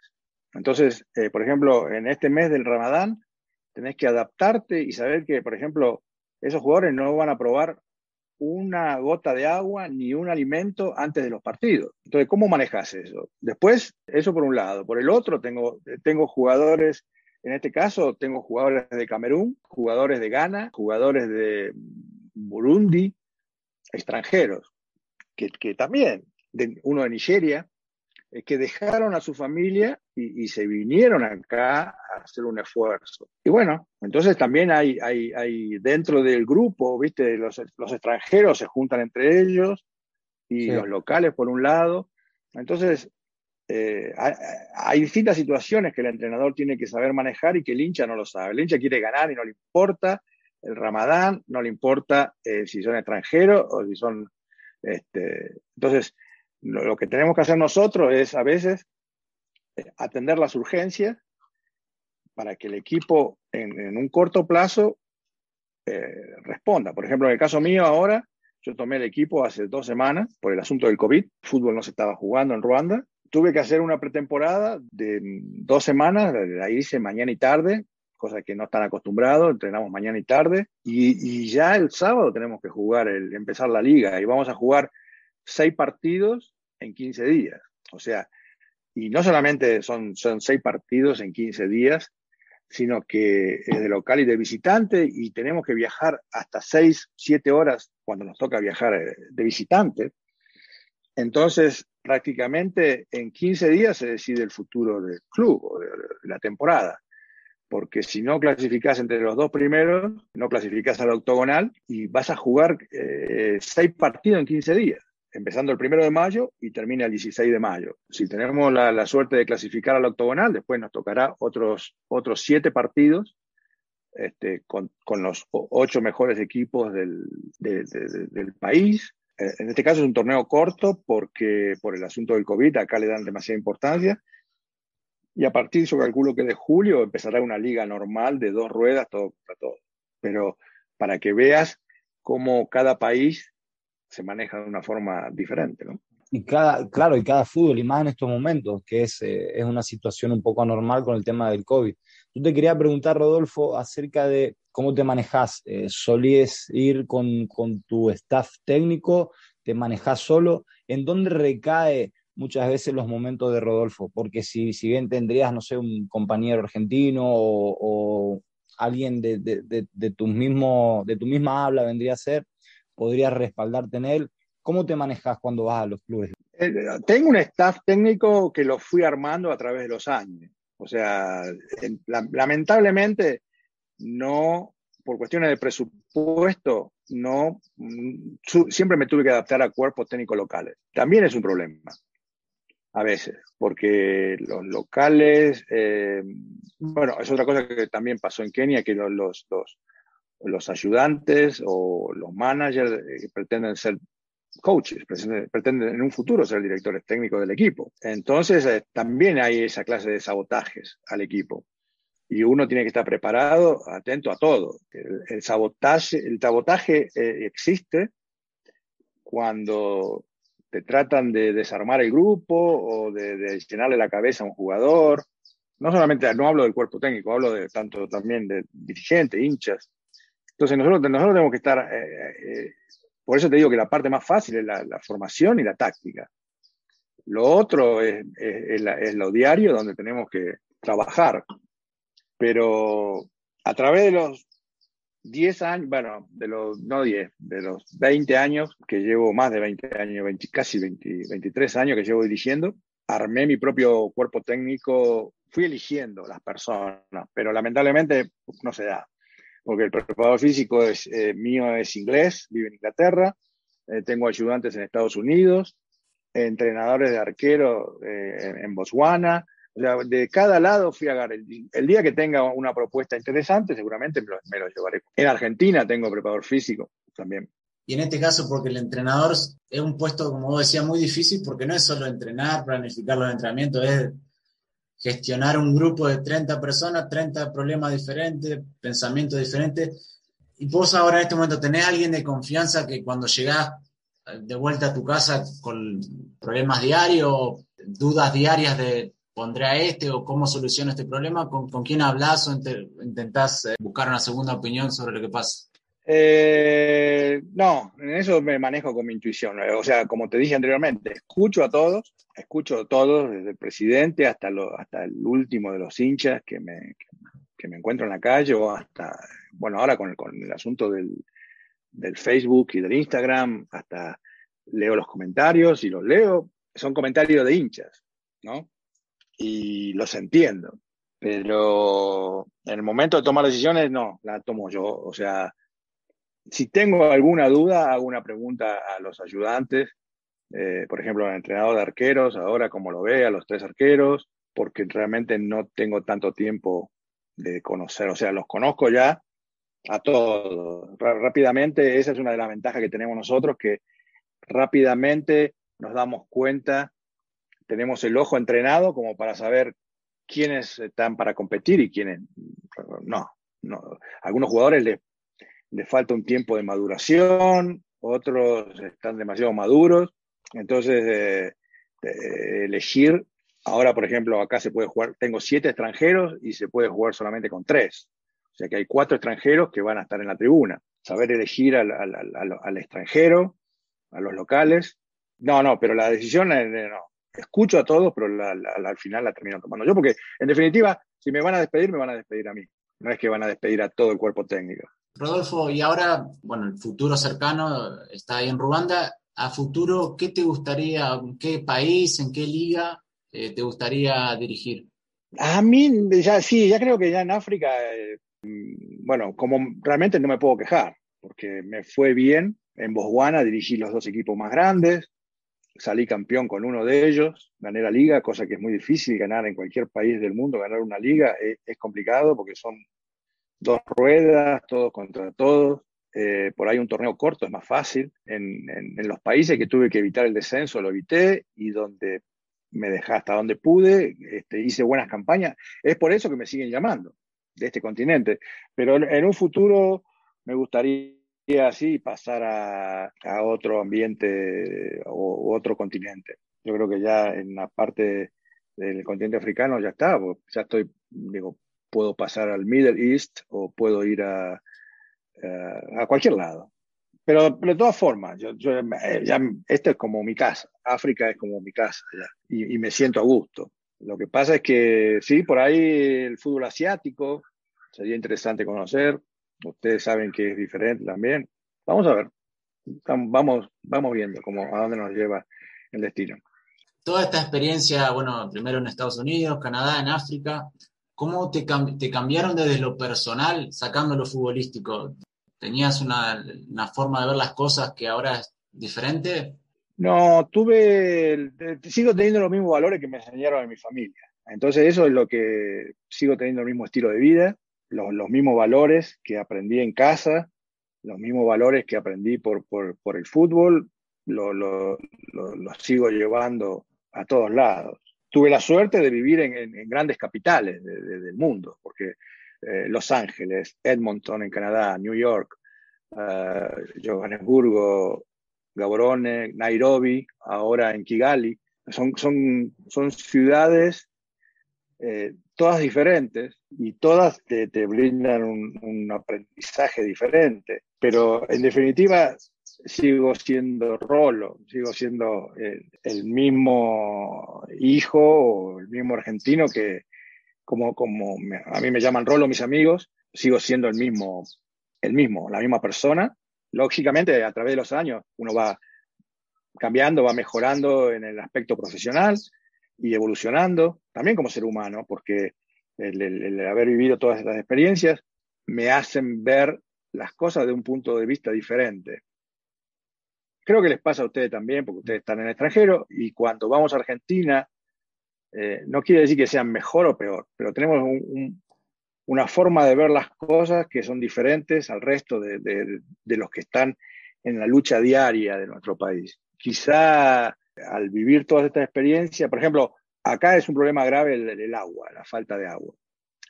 Entonces, eh, por ejemplo, en este mes del Ramadán, tenés que adaptarte y saber que, por ejemplo, esos jugadores no van a probar una gota de agua ni un alimento antes de los partidos. Entonces, ¿cómo manejas eso? Después, eso por un lado. Por el otro, tengo, tengo jugadores, en este caso, tengo jugadores de Camerún, jugadores de Ghana, jugadores de Burundi, extranjeros, que, que también, de, uno de Nigeria, eh, que dejaron a su familia y, se vinieron acá a hacer un esfuerzo. Y bueno, entonces también hay, hay, hay dentro del grupo, viste, los, los extranjeros se juntan entre ellos y los locales por un lado. Entonces, eh, hay, distintas situaciones que el entrenador tiene que saber manejar y que el hincha no lo sabe. El hincha quiere ganar y no le importa el ramadán, no le importa eh, si son extranjeros o si son... Este, entonces, lo, que tenemos que hacer nosotros es a veces eh, atender las urgencias para que el equipo en, un corto plazo eh, responda. Por ejemplo, en el caso mío ahora, yo tomé el equipo hace dos semanas por el asunto del COVID, fútbol no se estaba jugando en Ruanda, tuve que hacer una pretemporada de dos semanas, la hice mañana y tarde, cosa que no están acostumbrados, entrenamos mañana y tarde, y, ya el sábado tenemos que jugar, el, empezar la liga, y vamos a jugar seis partidos en 15 días. O sea, y no solamente son, son seis partidos en 15 días, sino que es de local y de visitante, y tenemos que viajar hasta seis, siete horas cuando nos toca viajar eh, de visitante. Entonces, prácticamente en 15 días se decide el futuro del club o de la temporada porque si no clasificás entre los dos primeros, no clasificás al octogonal y vas a jugar eh, seis partidos en 15 días, empezando el primero de mayo y termina el 16 de mayo. Si tenemos la, suerte de clasificar al octogonal, después nos tocará otros, otros siete partidos este, con, los ocho mejores equipos del, del país. Eh, en este caso es un torneo corto porque por el asunto del COVID acá le dan demasiada importancia y a partir, yo calculo que de julio empezará una liga normal de dos ruedas, todo para todo. Pero para que veas cómo cada país se maneja de una forma diferente, ¿no? Y cada, claro, y cada fútbol, y más en estos momentos, que es, eh, es una situación un poco anormal con el tema del COVID. Yo te quería preguntar, Rodolfo, acerca de cómo te manejas. Eh, ¿Solías ir con, con tu staff técnico? ¿Te manejas solo? ¿En dónde recae muchas veces los momentos de Rodolfo, porque si, si bien tendrías, no sé, un compañero argentino o, alguien de, de, tu mismo, de tu misma habla vendría a ser, podrías respaldarte en él. ¿Cómo te manejas cuando vas a los clubes? Eh, tengo un staff técnico que lo fui armando a través de los años. O sea, lamentablemente no, por cuestiones de presupuesto, no, mm, siempre me tuve que adaptar a cuerpos técnicos locales. También es un problema a veces, porque los locales, eh, bueno, es otra cosa que también pasó en Kenia, que los, los, los, ayudantes o los managers eh, pretenden ser coaches, pretenden, en un futuro ser directores técnicos del equipo. Entonces, eh, también hay esa clase de sabotajes al equipo. Y uno tiene que estar preparado, atento a todo. El, sabotaje, el sabotaje existe cuando te tratan de desarmar el grupo o de, llenarle la cabeza a un jugador. No solamente, no hablo del cuerpo técnico, hablo de tanto también de dirigentes, hinchas. Entonces nosotros, tenemos que estar, eh, eh, por eso te digo que la parte más fácil es la, formación y la táctica. Lo otro es, es, lo diario donde tenemos que trabajar. Pero a través de los 10 años, bueno, de los, no 10, de los 20 años que llevo, más de 20 años, casi 23 años que llevo dirigiendo, armé mi propio cuerpo técnico, fui eligiendo las personas, pero lamentablemente no se da, porque el preparador físico es, eh, mío es inglés, vive en Inglaterra, eh, tengo ayudantes en Estados Unidos, entrenadores de arquero eh, en Botswana, o sea, de cada lado fui a agarrar. El, día que tenga una propuesta interesante, seguramente me lo, llevaré. En Argentina tengo preparador físico también. Y en este caso, porque el entrenador es un puesto, como vos decías, muy difícil, porque no es solo entrenar, planificar los entrenamientos, es gestionar un grupo de 30 personas, 30 problemas diferentes, pensamientos diferentes. Y vos ahora en este momento tenés a alguien de confianza que cuando llegás de vuelta a tu casa con problemas diarios, dudas diarias de pondré a este o cómo soluciono este problema? ¿Con, con quién hablas o intentás eh, buscar una segunda opinión sobre lo que pasa? Eh, no, en eso me manejo con mi intuición. O sea, como te dije anteriormente, escucho a todos, escucho a todos, desde el presidente hasta, lo, hasta el último de los hinchas que me, que me encuentro en la calle o hasta, bueno, ahora con el, con el asunto del, del Facebook y del Instagram, hasta leo los comentarios y los leo. Son comentarios de hinchas, ¿no? Y los entiendo. Pero en el momento de tomar decisiones, no, la tomo yo. O sea, si tengo alguna duda, hago una pregunta a los ayudantes, eh, por ejemplo, al entrenador de arqueros, ahora como lo ve, a los tres arqueros, porque realmente no tengo tanto tiempo de conocer, o sea, los conozco ya a todos. rápidamente, esa es una de las ventajas que tenemos nosotros, que rápidamente nos damos cuenta tenemos el ojo entrenado como para saber quiénes están para competir y quiénes no. no. Algunos jugadores les, falta un tiempo de maduración, otros están demasiado maduros. Entonces, eh, elegir Ahora, por ejemplo, acá se puede jugar, tengo siete extranjeros y se puede jugar solamente con tres. O sea que hay cuatro extranjeros que van a estar en la tribuna. Saber elegir al, al, extranjero, a los locales. No, no, pero la decisión, eh, no. Escucho a todos, pero al final la termino tomando yo, porque en definitiva, si me van a despedir, me van a despedir a mí. No es que van a despedir a todo el cuerpo técnico. Rodolfo, y ahora, bueno, el futuro cercano está ahí en Ruanda. A futuro, ¿qué te gustaría, en qué país, en qué liga eh, te gustaría dirigir? A mí, ya sí, ya creo que ya en África, eh, bueno, como realmente no me puedo quejar, porque me fue bien. En Botswana dirigí los dos equipos más grandes, salí campeón con uno de ellos, gané la liga, cosa que es muy difícil ganar en cualquier país del mundo, ganar una liga es, es complicado porque son dos ruedas, todos contra todos. Eh, por ahí un torneo corto es más fácil. En, en, los países que tuve que evitar el descenso, lo evité y donde me dejé hasta donde pude, este, hice buenas campañas. Es por eso que me siguen llamando de este continente. Pero en, un futuro me gustaría así pasar a, a otro ambiente o, otro continente. Yo creo que ya en la parte del continente africano ya está, ya estoy, digo, puedo pasar al Middle East o puedo ir a, a cualquier lado. Pero, de todas formas, yo, yo eh, ya, esto es como mi casa, África es como mi casa y, y, me siento a gusto. Lo que pasa es que sí, por ahí el fútbol asiático sería interesante conocer. Ustedes saben que es diferente también. Vamos a ver, vamos, vamos viendo cómo, a dónde nos lleva el destino. Toda esta experiencia, bueno, primero en Estados Unidos, Canadá, en África, ¿cómo te, te cambiaron desde lo personal, sacando lo futbolístico? ¿Tenías una, una, forma de ver las cosas que ahora es diferente? No, tuve, sigo teniendo los mismos valores que me enseñaron en mi familia. Entonces eso es lo que sigo teniendo el mismo estilo de vida, los, los mismos valores que aprendí en casa, los mismos valores que aprendí por, por, el fútbol, los lo, sigo llevando a todos lados. Tuve la suerte de vivir en, en, grandes capitales de, de, del mundo, porque eh, Los Ángeles, Edmonton en Canadá, New York, uh, Johannesburgo, Gaborone, Nairobi, ahora en Kigali. Son, son, son ciudades eh, todas diferentes y todas te, brindan un, aprendizaje diferente, pero en definitiva sigo siendo Rolo, sigo siendo el, el mismo hijo o el mismo argentino que, como, como a mí me llaman Rolo mis amigos, sigo siendo el mismo, el mismo, la misma persona. Lógicamente, a través de los años, uno va cambiando, va mejorando en el aspecto profesional y evolucionando, también como ser humano, porque el, el, el haber vivido todas estas experiencias me hacen ver las cosas de un punto de vista diferente. Creo que les pasa a ustedes también, porque ustedes están en el extranjero y cuando vamos a Argentina eh, no quiere decir que sean mejor o peor, pero tenemos un, un, una forma de ver las cosas que son diferentes al resto de, de, de, los que están en la lucha diaria de nuestro país. Quizá al vivir todas estas experiencias, por ejemplo, acá es un problema grave el, agua, la falta de agua,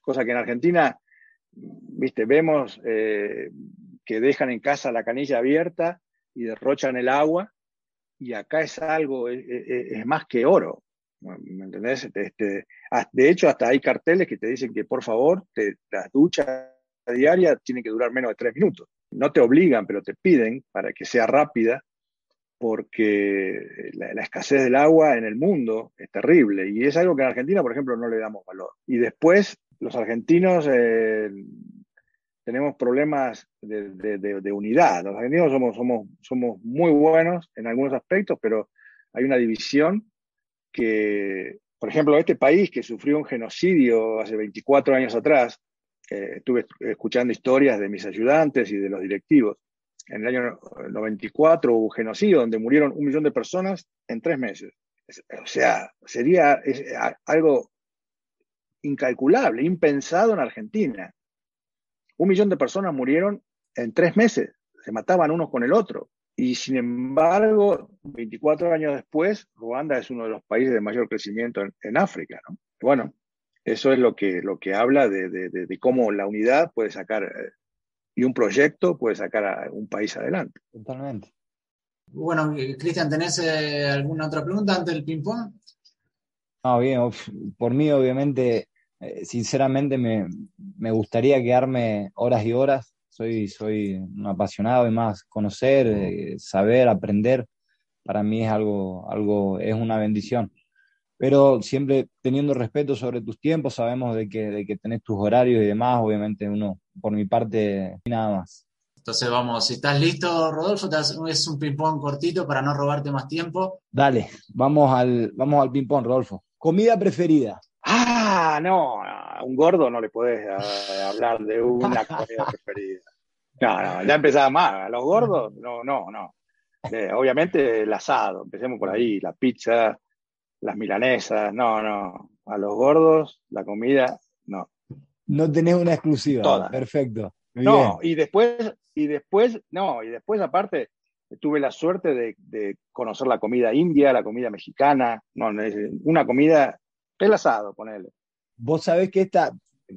cosa que en Argentina, viste, vemos eh, que dejan en casa la canilla abierta y derrochan el agua, y acá es algo, es, es, es más que oro. ¿Me entendés? Este, de hecho, hasta hay carteles que te dicen que por favor, te, las duchas diarias que durar menos de tres minutos. No te obligan, pero te piden para que sea rápida, porque la, escasez del agua en el mundo es terrible y es algo que en Argentina, por ejemplo, no le damos valor. Y después, los argentinos eh, tenemos problemas de, unidad. Los argentinos somos muy buenos en algunos aspectos, pero hay una división que, por ejemplo, este país que sufrió un genocidio hace 24 años atrás, eh, estuve escuchando historias de mis ayudantes y de los directivos. En el año 94 hubo genocidio donde murieron un millón de personas en tres meses. O sea, sería algo incalculable, impensado en Argentina. Un millón de personas murieron en tres meses, se mataban unos con el otro. Y sin embargo, 24 años después, Ruanda es uno de los países de mayor crecimiento en, África. ¿no? Bueno, eso es lo que, lo que habla de, de cómo la unidad puede sacar eh, y un proyecto puede sacar a un país adelante. Totalmente. Bueno, Cristian, ¿tenés eh, alguna otra pregunta antes del ping-pong? No, bien, por mí obviamente, eh, sinceramente me, me, gustaría quedarme horas y horas. Soy, soy un apasionado y más conocer, eh, saber, aprender, para mí es algo, algo, es una bendición. Pero siempre teniendo respeto sobre tus tiempos, sabemos de que, de que tenés tus horarios y demás, obviamente uno, por mi parte, nada más. Entonces vamos, si estás listo, Rodolfo, es un ping-pong cortito para no robarte más tiempo. Dale, vamos al, vamos al ping-pong, Rodolfo. Comida preferida. Ah, no, a un gordo no le puedes eh, hablar de una comida preferida. No, no, ya empezaba más. A los gordos, no, no, no. Eh, obviamente el asado, empecemos por ahí, la pizza, las milanesas, no, no. A los gordos, la comida, no. No tenés una exclusiva. Toda. Perfecto. no, y después, y después, no, y después aparte, tuve la suerte de, conocer la comida india, la comida mexicana, no, una comida, el asado, ponele. Vos sabés que esta,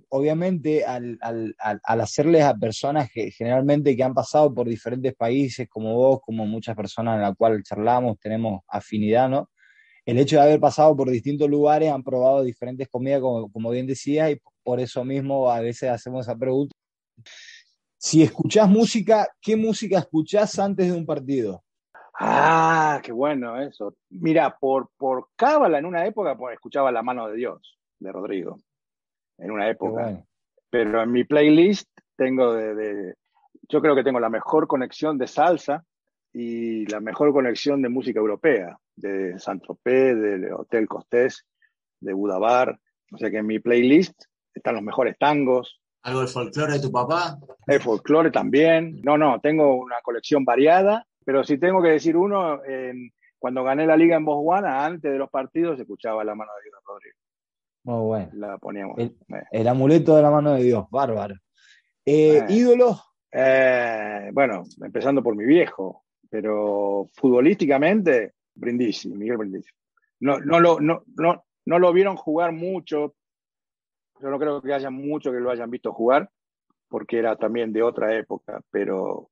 obviamente, al, al, al, hacerles a personas que generalmente que han pasado por diferentes países, como vos, como muchas personas en la cual charlamos, tenemos afinidad, ¿no? El hecho de haber pasado por distintos lugares, han probado diferentes comidas, como, como bien decías, y por eso mismo a veces hacemos esa pregunta. Si escuchás música, ¿qué música escuchás antes de un partido? Ah, qué bueno eso. Mira, por, por Cábala en una época pues, escuchaba La mano de Dios, de Rodrigo, en una época. Pero en mi playlist tengo de, yo creo que tengo la mejor conexión de salsa y la mejor conexión de música europea, de Saint-Tropez, del Hotel Costés, de Budabar. O sea que en mi playlist están los mejores tangos, ¿Algo del folclore de tu papá? El folclore también. No, no, tengo una colección variada, pero si tengo que decir uno, cuando gané la liga en Botswana, antes de los partidos, escuchaba la mano de Dios Rodrigo. Muy bueno. La poníamos. El, eh. amuleto de la mano de Dios, bárbaro. Eh, eh. ¿Ídolo? bueno, empezando por mi viejo, pero futbolísticamente, Brindisi, Miguel Brindisi. No, no, lo, no, no, no lo vieron jugar mucho, yo no creo que haya mucho que lo hayan visto jugar, porque era también de otra época, pero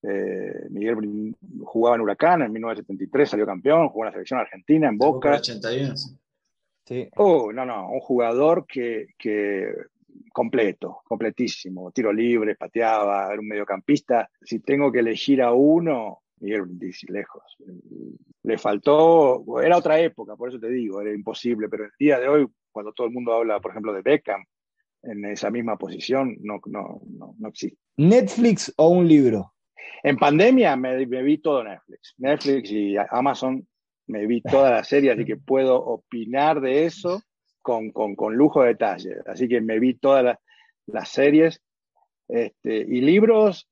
eh, Miguel jugaba en Huracán en 1973, salió campeón, jugó en la selección argentina, en Boca. 81. Sí. Oh, no, no, un jugador que, completo, completísimo, tiro libre, pateaba, era un mediocampista. Si tengo que elegir a uno, Miguel Brindisi, lejos. Le faltó, era otra época, por eso te digo, era imposible, pero el día de hoy cuando todo el mundo habla, por ejemplo, de Beckham en esa misma posición, no, no, no, existe. ¿Netflix o un libro? En pandemia me, vi todo Netflix. Netflix y Amazon me vi toda la serie, así que puedo opinar de eso con, con, lujo de detalle. Así que me vi todas las, series. Este, y libros,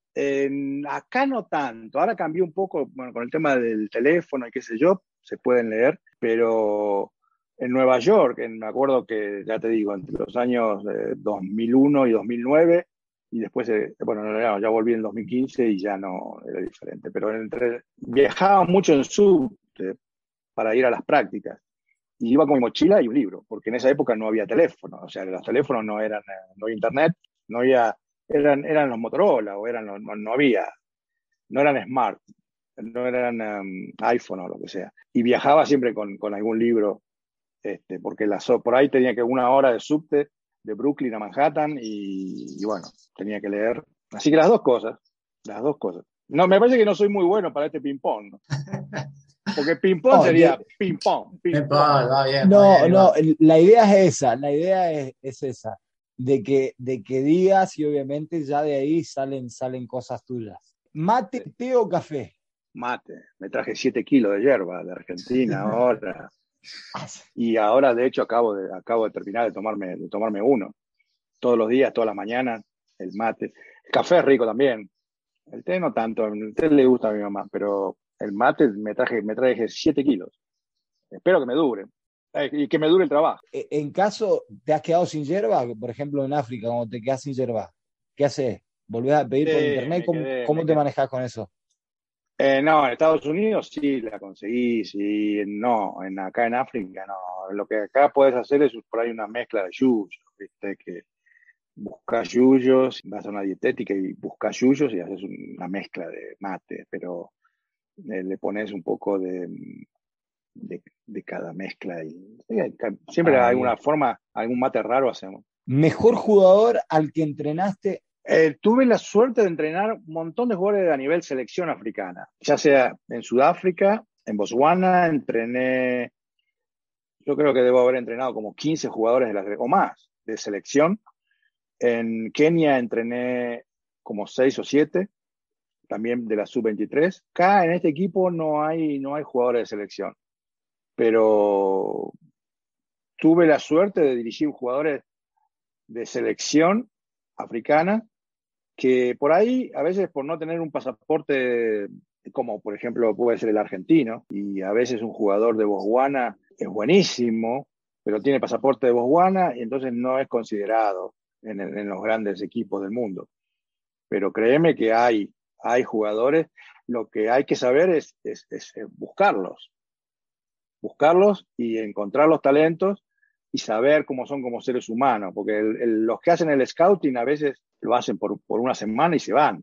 acá no tanto. Ahora cambió un poco, bueno, con el tema del teléfono y qué sé yo, se pueden leer, pero en Nueva York, en, me acuerdo que, ya te digo, entre los años 2001 y 2009, y después, eh, bueno, ya volví en 2015 y ya no era diferente, pero entre, viajaba mucho en subte para ir a las prácticas. Y iba con mi mochila y un libro, porque en esa época no había teléfono, o sea, los teléfonos no eran, eh, no había internet, no había, eran, eran los Motorola o eran, no, había, no eran smart, no eran um, iPhone o lo que sea. Y viajaba siempre con, con algún libro este, porque la, por ahí tenía que una hora de subte de Brooklyn a Manhattan y, bueno, tenía que leer. Así que las dos cosas, las dos cosas. No, me parece que no soy muy bueno para este ping-pong. Porque ping-pong sería ping-pong. no, no, la idea es esa, la idea es, esa, de que, de que digas y obviamente ya de ahí salen, salen cosas tuyas. ¿Mate, té o café? Mate, me traje 7 kilos de hierba de Argentina ahora. Y ahora, de hecho, acabo de, acabo de terminar de tomarme, de tomarme uno. Todos los días, todas las mañanas, el mate. El café es rico también. El té no tanto, el té le gusta a mi mamá, pero el mate me traje, me traje 7 kilos. Espero que me dure. Y que me dure el trabajo. E, en caso te has quedado sin hierba, por ejemplo en África, cuando te quedas sin hierba, ¿qué haces? ¿Volvés a pedir por internet? ¿Cómo, ¿cómo te manejas con eso? Eh, no, en Estados Unidos sí la conseguí, sí, no, en, acá en África no. Lo que acá puedes hacer es por ahí una mezcla de yuyos, ¿viste? Que buscas yuyos, vas a una dietética y buscas yuyos y haces una mezcla de mate, pero eh, le pones un poco de, de, cada mezcla. Y, siempre hay alguna forma, algún mate raro hacemos. ¿Mejor jugador al que entrenaste? Eh, tuve la suerte de entrenar un montón de jugadores a nivel selección africana, ya sea en Sudáfrica, en Botswana, entrené, yo creo que debo haber entrenado como 15 jugadores de la, o más de selección. En Kenia entrené como 6 o 7 también de la sub-23. Acá en este equipo no hay, no hay jugadores de selección, pero tuve la suerte de dirigir jugadores de selección africana que por ahí, a veces por no tener un pasaporte como por ejemplo puede ser el argentino, y a veces un jugador de Botswana es buenísimo, pero tiene pasaporte de Botswana y entonces no es considerado en, los grandes equipos del mundo. Pero créeme que hay hay jugadores, lo que hay que saber es, buscarlos, buscarlos y encontrar los talentos y saber cómo son como seres humanos, porque los que hacen el scouting a veces lo hacen por, por una semana y se van.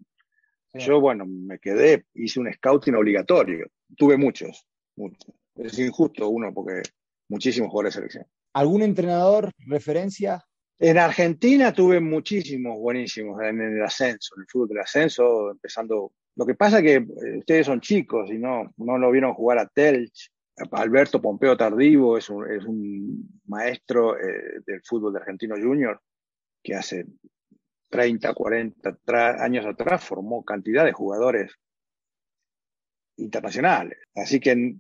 Yo, bueno, me quedé, hice un scouting obligatorio, tuve muchos, muchos. Es injusto uno porque muchísimos jugadores de selección. ¿Algún entrenador, referencia en Argentina tuve muchísimos buenísimos en el ascenso, en el fútbol del ascenso, empezando. Lo que pasa es que eh, ustedes son chicos y no, no lo vieron jugar a Telch. Alberto Pompeo Tardivo es un, es un maestro eh, del fútbol de Argentino Junior que hace 30, 40 años atrás formó cantidad de jugadores internacionales. Así que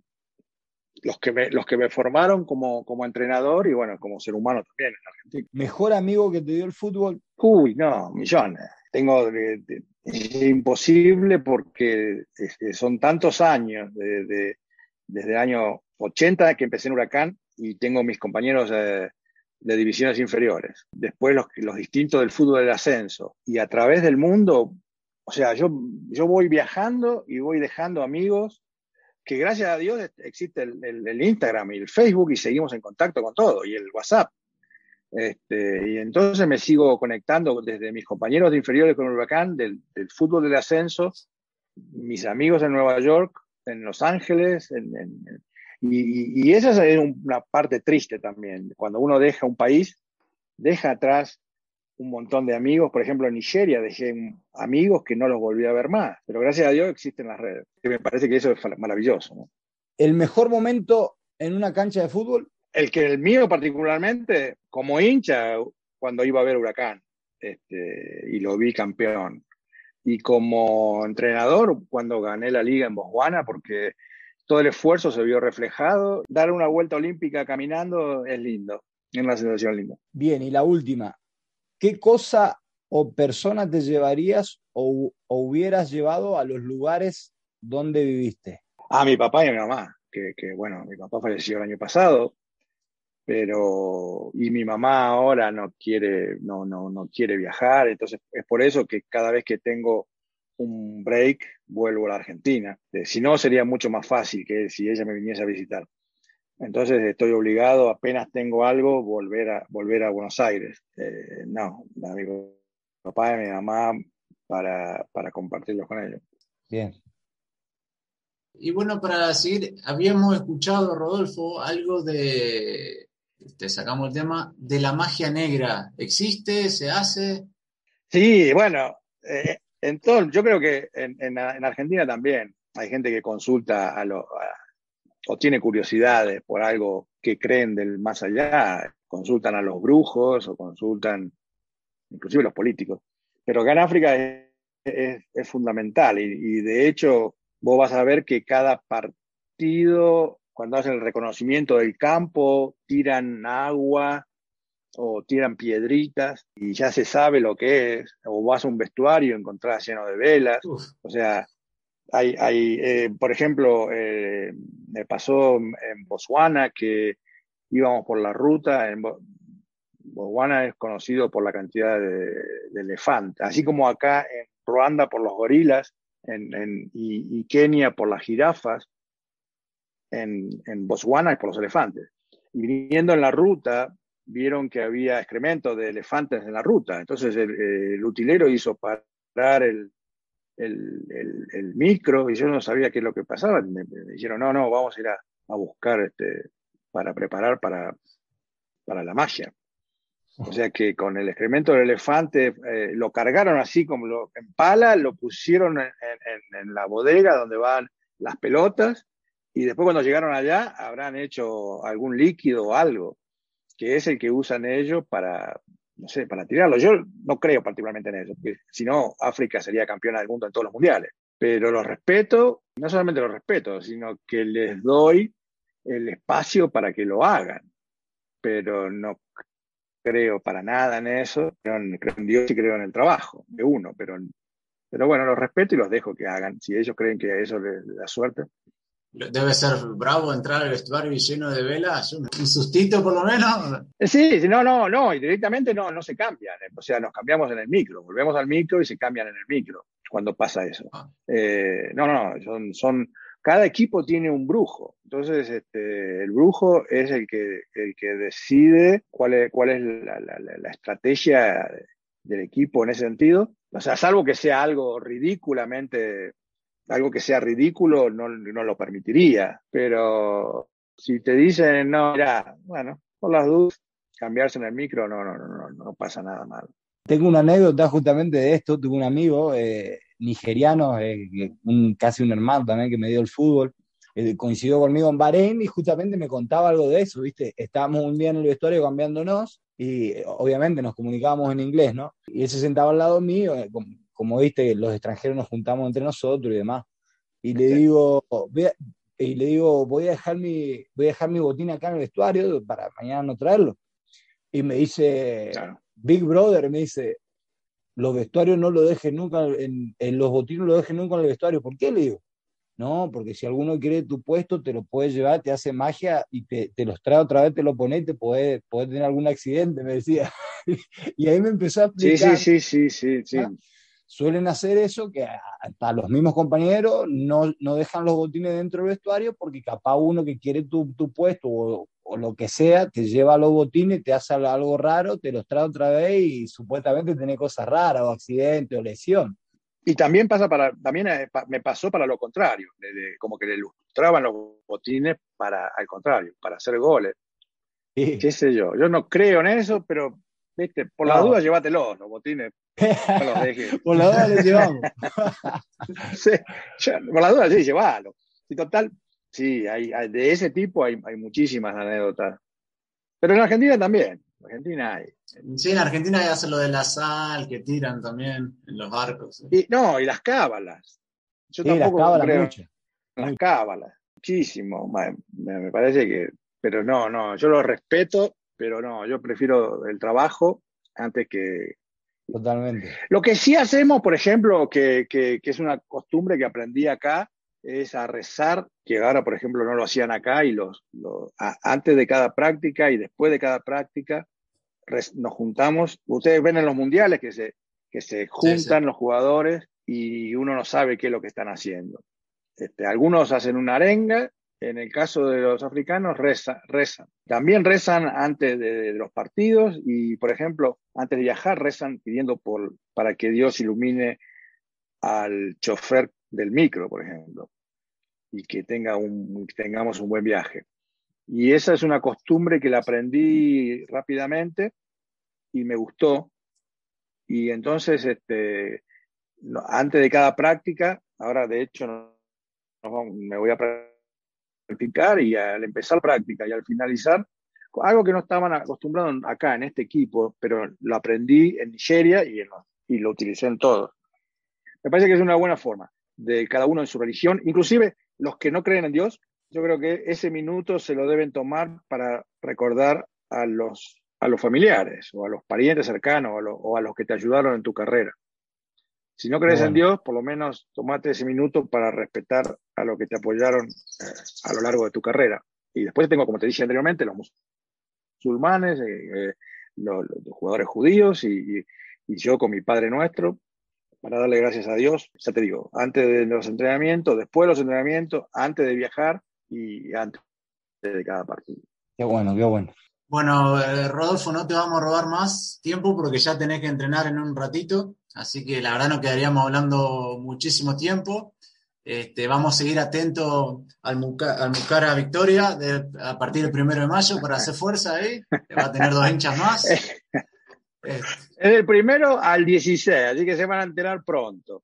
los que me, los que me formaron como, como entrenador y bueno, como ser humano también en Argentina. ¿Mejor amigo que te dio el fútbol? Uy, no, millones. Tengo, es imposible porque son tantos años, de, desde el año 80 que empecé en Huracán y tengo mis compañeros de divisiones inferiores. Después los, los distintos del fútbol del ascenso. Y a través del mundo, o sea, yo, yo voy viajando y voy dejando amigos que gracias a Dios existe el, Instagram y el Facebook y seguimos en contacto con todo, y el WhatsApp. Este, y entonces me sigo conectando desde mis compañeros de inferiores con Huracán, del, del fútbol del ascenso, mis amigos en Nueva York, en Los Ángeles, y, y, esa es una parte triste también. Cuando uno deja un país, deja atrás un montón de amigos. Por ejemplo, en Nigeria dejé amigos que no los volví a ver más, pero gracias a Dios existen las redes. me parece que eso es maravilloso. ¿El mejor momento en una cancha de fútbol? El que el mío particularmente, como hincha, cuando iba a ver Huracán este, y lo vi campeón. Y como entrenador, cuando gané la liga en Botswana, porque todo el esfuerzo se vio reflejado. Dar una vuelta olímpica caminando es lindo, es una sensación linda. Bien, y la última, ¿qué cosa o persona te llevarías o, hubieras llevado a los lugares donde viviste? A mi papá y a mi mamá, que, bueno, mi papá falleció el año pasado, pero y mi mamá ahora no quiere, no, no, no quiere viajar, entonces es por eso que cada vez que tengo un break vuelvo a la Argentina. Eh, si no, sería mucho más fácil que si ella me viniese a visitar. Entonces estoy obligado, apenas tengo algo, volver a, volver a Buenos Aires. Eh, no, mi papá y mi mamá para, para compartirlos con ellos. Bien. Y bueno, para seguir, habíamos escuchado, Rodolfo, algo de, te sacamos el tema, de la magia negra. ¿Existe? ¿Se hace? Sí, bueno, eh, yo creo que en, en, Argentina también hay gente que consulta a, los o tiene curiosidades por algo que creen del más allá, consultan a los brujos o consultan inclusive los políticos. Pero acá en África es, fundamental y, de hecho vos vas a ver que cada partido, cuando hacen el reconocimiento del campo, tiran agua o tiran piedritas y ya se sabe lo que es, o vas a un vestuario y encontrás lleno de velas, o sea, hay, hay eh, por ejemplo, eh, me pasó en Botswana que íbamos por la ruta. En Botswana es conocido por la cantidad de, elefantes, así como acá en Ruanda por los gorilas en, y, Kenia por las jirafas. En, en Botswana es por los elefantes. Y viniendo en la ruta, vieron que había excrementos de elefantes en la ruta. Entonces el, el utilero hizo parar el, el, el, micro y yo no sabía qué es lo que pasaba. Me, dijeron, no, no, vamos a ir a, a buscar este, para preparar para, para la magia. O sea que con el excremento del elefante eh, lo cargaron así como lo, en pala, lo pusieron en, la bodega donde van las pelotas y después cuando llegaron allá habrán hecho algún líquido o algo, que es el que usan ellos para, no sé, para tirarlo. Yo no creo particularmente en eso, porque si no, África sería campeona del mundo en todos los mundiales. Pero los respeto, no solamente los respeto, sino que les doy el espacio para que lo hagan. Pero no creo para nada en eso, creo en, Dios y creo en el trabajo de uno, pero, pero bueno, los respeto y los dejo que hagan. Si ellos creen que eso les, da suerte, Debe ser bravo entrar al vestuario lleno de velas, un sustito por lo menos. Eh, sí, no, no, no, y directamente no, no se cambian. Eh, o sea, nos cambiamos en el micro, volvemos al micro y se cambian en el micro cuando pasa eso. Ah. Eh, no, no, son, son, cada equipo tiene un brujo. Entonces, este, el brujo es el que, el que decide cuál es, cuál es la, la, la estrategia del equipo en ese sentido. O sea, salvo que sea algo ridículamente algo que sea ridículo no, no lo permitiría, pero si te dicen, no, mira, bueno, por las dudas, cambiarse en el micro no, no, no, no pasa nada mal. Tengo una anécdota justamente de esto, tuve un amigo eh, nigeriano, eh, un, casi un hermano también que me dio el fútbol, eh, coincidió conmigo en Bahrein y justamente me contaba algo de eso, ¿viste? Estábamos un día en el vestuario cambiándonos y obviamente nos comunicábamos en inglés, ¿no? Y él se sentaba al lado mío, como viste, los extranjeros nos juntamos entre nosotros y demás. Y le digo, voy a, y le digo, voy a dejar mi, voy a dejar mi botín acá en el vestuario para mañana no traerlo. Y me dice, Big Brother, me dice, los vestuarios no lo dejes nunca, en, los botines no lo dejes nunca en el vestuario. ¿Por qué? Le digo, no, porque si alguno quiere tu puesto, te lo puede llevar, te hace magia y te, te los trae otra vez, te lo pone y te puede, puede tener algún accidente, me decía. y ahí me empezó a explicar. Sí, sí, sí, sí, sí. ¿Ah? Suelen hacer eso, que hasta los mismos compañeros no, no, dejan los botines dentro del vestuario porque capaz uno que quiere tu, tu puesto o, o, lo que sea, te lleva los botines, te hace algo raro, te los trae otra vez y supuestamente tiene cosas raras o accidente o lesión. Y también pasa para, también eh, me pasó para lo contrario, como que le ilustraban los botines para, al contrario, para hacer goles. ¿Qué sé yo? Yo no creo en eso, pero por la duda, llévatelos, los botines. por la duda les llevamos. por la duda, sí, llévalo. Y total, sí, hay, de ese tipo hay, hay muchísimas anécdotas. Pero en Argentina también. En Argentina hay. Sí, en Argentina hay lo de la sal que tiran también en los barcos. Y, no, y las cábalas. Yo tampoco las cábalas creo. Las cábalas. Muchísimo. Me, me, parece que. Pero no, no, yo lo respeto pero no, yo prefiero el trabajo antes que... Totalmente. Lo que sí hacemos, por ejemplo, que, que, es una costumbre que aprendí acá, es a rezar, que ahora, por ejemplo, no lo hacían acá, y los, antes de cada práctica y después de cada práctica, nos juntamos. Ustedes ven en los mundiales que se, que se juntan los jugadores y uno no sabe qué es lo que están haciendo. Este, algunos hacen una arenga en el caso de los africanos, reza, rezan. También rezan antes de, los partidos y, por ejemplo, antes de viajar, rezan pidiendo por, para que Dios ilumine al chofer del micro, por ejemplo, y que tenga un, tengamos un buen viaje. Y esa es una costumbre que la aprendí rápidamente y me gustó. Y entonces, este, antes de cada práctica, ahora de hecho me voy a practicar y al empezar práctica y al finalizar, algo que no estaban acostumbrados acá en este equipo, pero lo aprendí en Nigeria y, y lo utilicé en todo. Me parece que es una buena forma de cada uno en su religión, inclusive los que no creen en Dios, yo creo que ese minuto se lo deben tomar para recordar a los, a los familiares o a los parientes cercanos o a los que te ayudaron en tu carrera. Si no crees en Dios, por lo menos tomate ese minuto para respetar a los que te apoyaron eh, a lo largo de tu carrera. Y después tengo, como te dije anteriormente, los musulmanes, eh, eh, los, jugadores judíos y, yo con mi Padre Nuestro, para darle gracias a Dios, ya te digo, antes de los entrenamientos, después de los entrenamientos, antes de viajar y antes de cada partido. Qué bueno, qué bueno. Bueno, Rodolfo, no te vamos a robar más tiempo porque ya tenés que entrenar en un ratito. Así que la verdad nos quedaríamos hablando muchísimo tiempo. Este, vamos a seguir atentos al, Mucara Victoria a partir del primero de mayo para hacer fuerza ahí. Va a tener dos hinchas más. Es del primero al 16, así que se van a enterar pronto.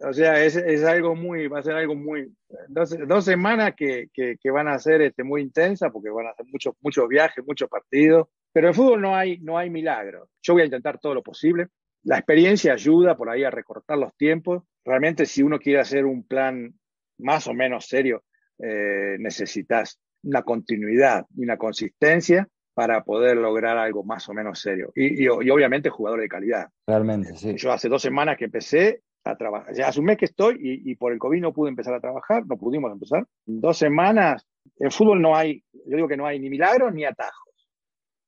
O sea, es, es algo muy, va a ser algo muy, dos, dos semanas que, que, que, van a ser este, muy intensas porque van a hacer muchos muchos viajes, muchos partidos, pero en fútbol no hay, no hay milagro. Yo voy a intentar todo lo posible. La experiencia ayuda por ahí a recortar los tiempos. Realmente si uno quiere hacer un plan más o menos serio, eh, necesitas una continuidad y una consistencia para poder lograr algo más o menos serio. Y, y, y obviamente jugadores de calidad. Realmente, sí. Yo hace dos semanas que empecé a trabajar. Ya mes que estoy y, y, por el COVID no pude empezar a trabajar, no pudimos empezar. Dos semanas, en fútbol no hay, yo digo que no hay ni milagros ni atajos.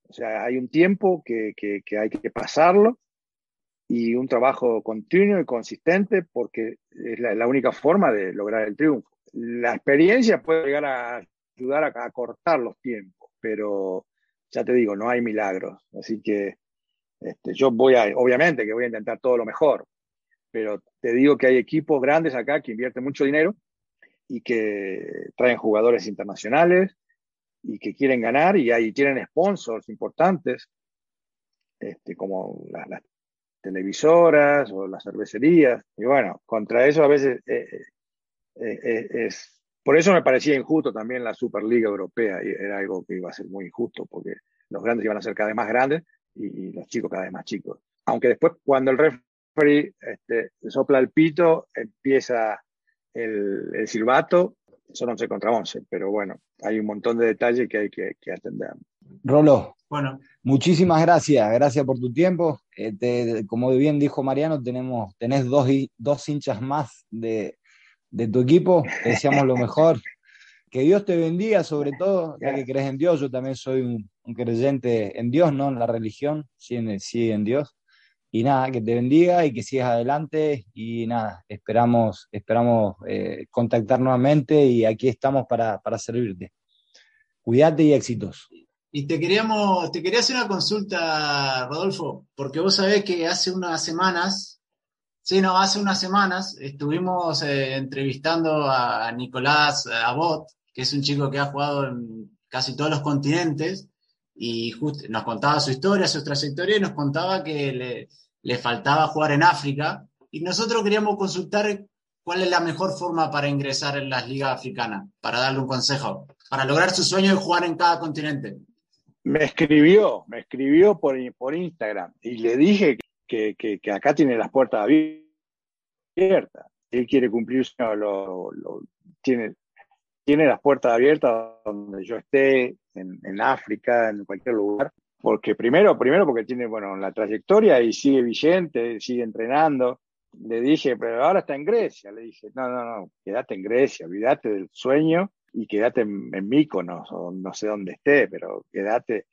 O sea, hay un tiempo que, que, que hay que pasarlo y un trabajo continuo y consistente porque es la, la, única forma de lograr el triunfo. La experiencia puede llegar a ayudar a, a cortar los tiempos, pero ya te digo, no hay milagros. Así que este, yo voy a, obviamente que voy a intentar todo lo mejor, pero te digo que hay equipos grandes acá que invierten mucho dinero y que traen jugadores internacionales y que quieren ganar y ahí tienen sponsors importantes, este, como las, televisoras o las cervecerías. Y bueno, contra eso a veces eh, eh, eh, es... Por eso me parecía injusto también la Superliga Europea, y era algo que iba a ser muy injusto, porque los grandes iban a ser cada vez más grandes y, y los chicos cada vez más chicos. Aunque después, cuando el referee este, sopla el pito, empieza el, el silbato, son 11 contra 11, pero bueno, hay un montón de detalles que hay que, que atender. Rolo, Bueno, muchísimas gracias, gracias por tu tiempo. Eh, te- como bien dijo Mariano, tenemos, tenés dos, dos hinchas más de, de tu equipo, te deseamos lo mejor. Que Dios te bendiga, sobre todo, ya que crees en Dios, yo también soy un, un creyente en Dios, no en la religión, sí en, sí en Dios. Y nada, que te bendiga y que sigas adelante. Y nada, esperamos, esperamos eh, contactar nuevamente y aquí estamos para, para servirte. Cuídate y éxitos. Y te queríamos, te quería hacer una consulta, Rodolfo, porque vos sabés que hace unas semanas, sí, no, hace unas semanas estuvimos eh, entrevistando a Nicolás Abot, que es un chico que ha jugado en casi todos los continentes, y just, nos contaba su historia, su trayectoria, y nos contaba que le, le faltaba jugar en África, y nosotros queríamos consultar cuál es la mejor forma para ingresar en las ligas africanas, para darle un consejo, para lograr su sueño de jugar en cada continente. Me escribió, me escribió por, por Instagram y le dije que, que, acá tiene las puertas abiertas. Él quiere cumplir, lo, lo, tiene, tiene las puertas abiertas donde yo esté, en, África, en cualquier lugar. Porque primero, primero porque tiene, bueno, la trayectoria y sigue vigente, sigue entrenando. Le dije, pero ahora está en Grecia. Le dije, no, no, no, quédate en Grecia, olvídate del sueño y quédate en, en Míconos o no sé dónde esté, pero quédate.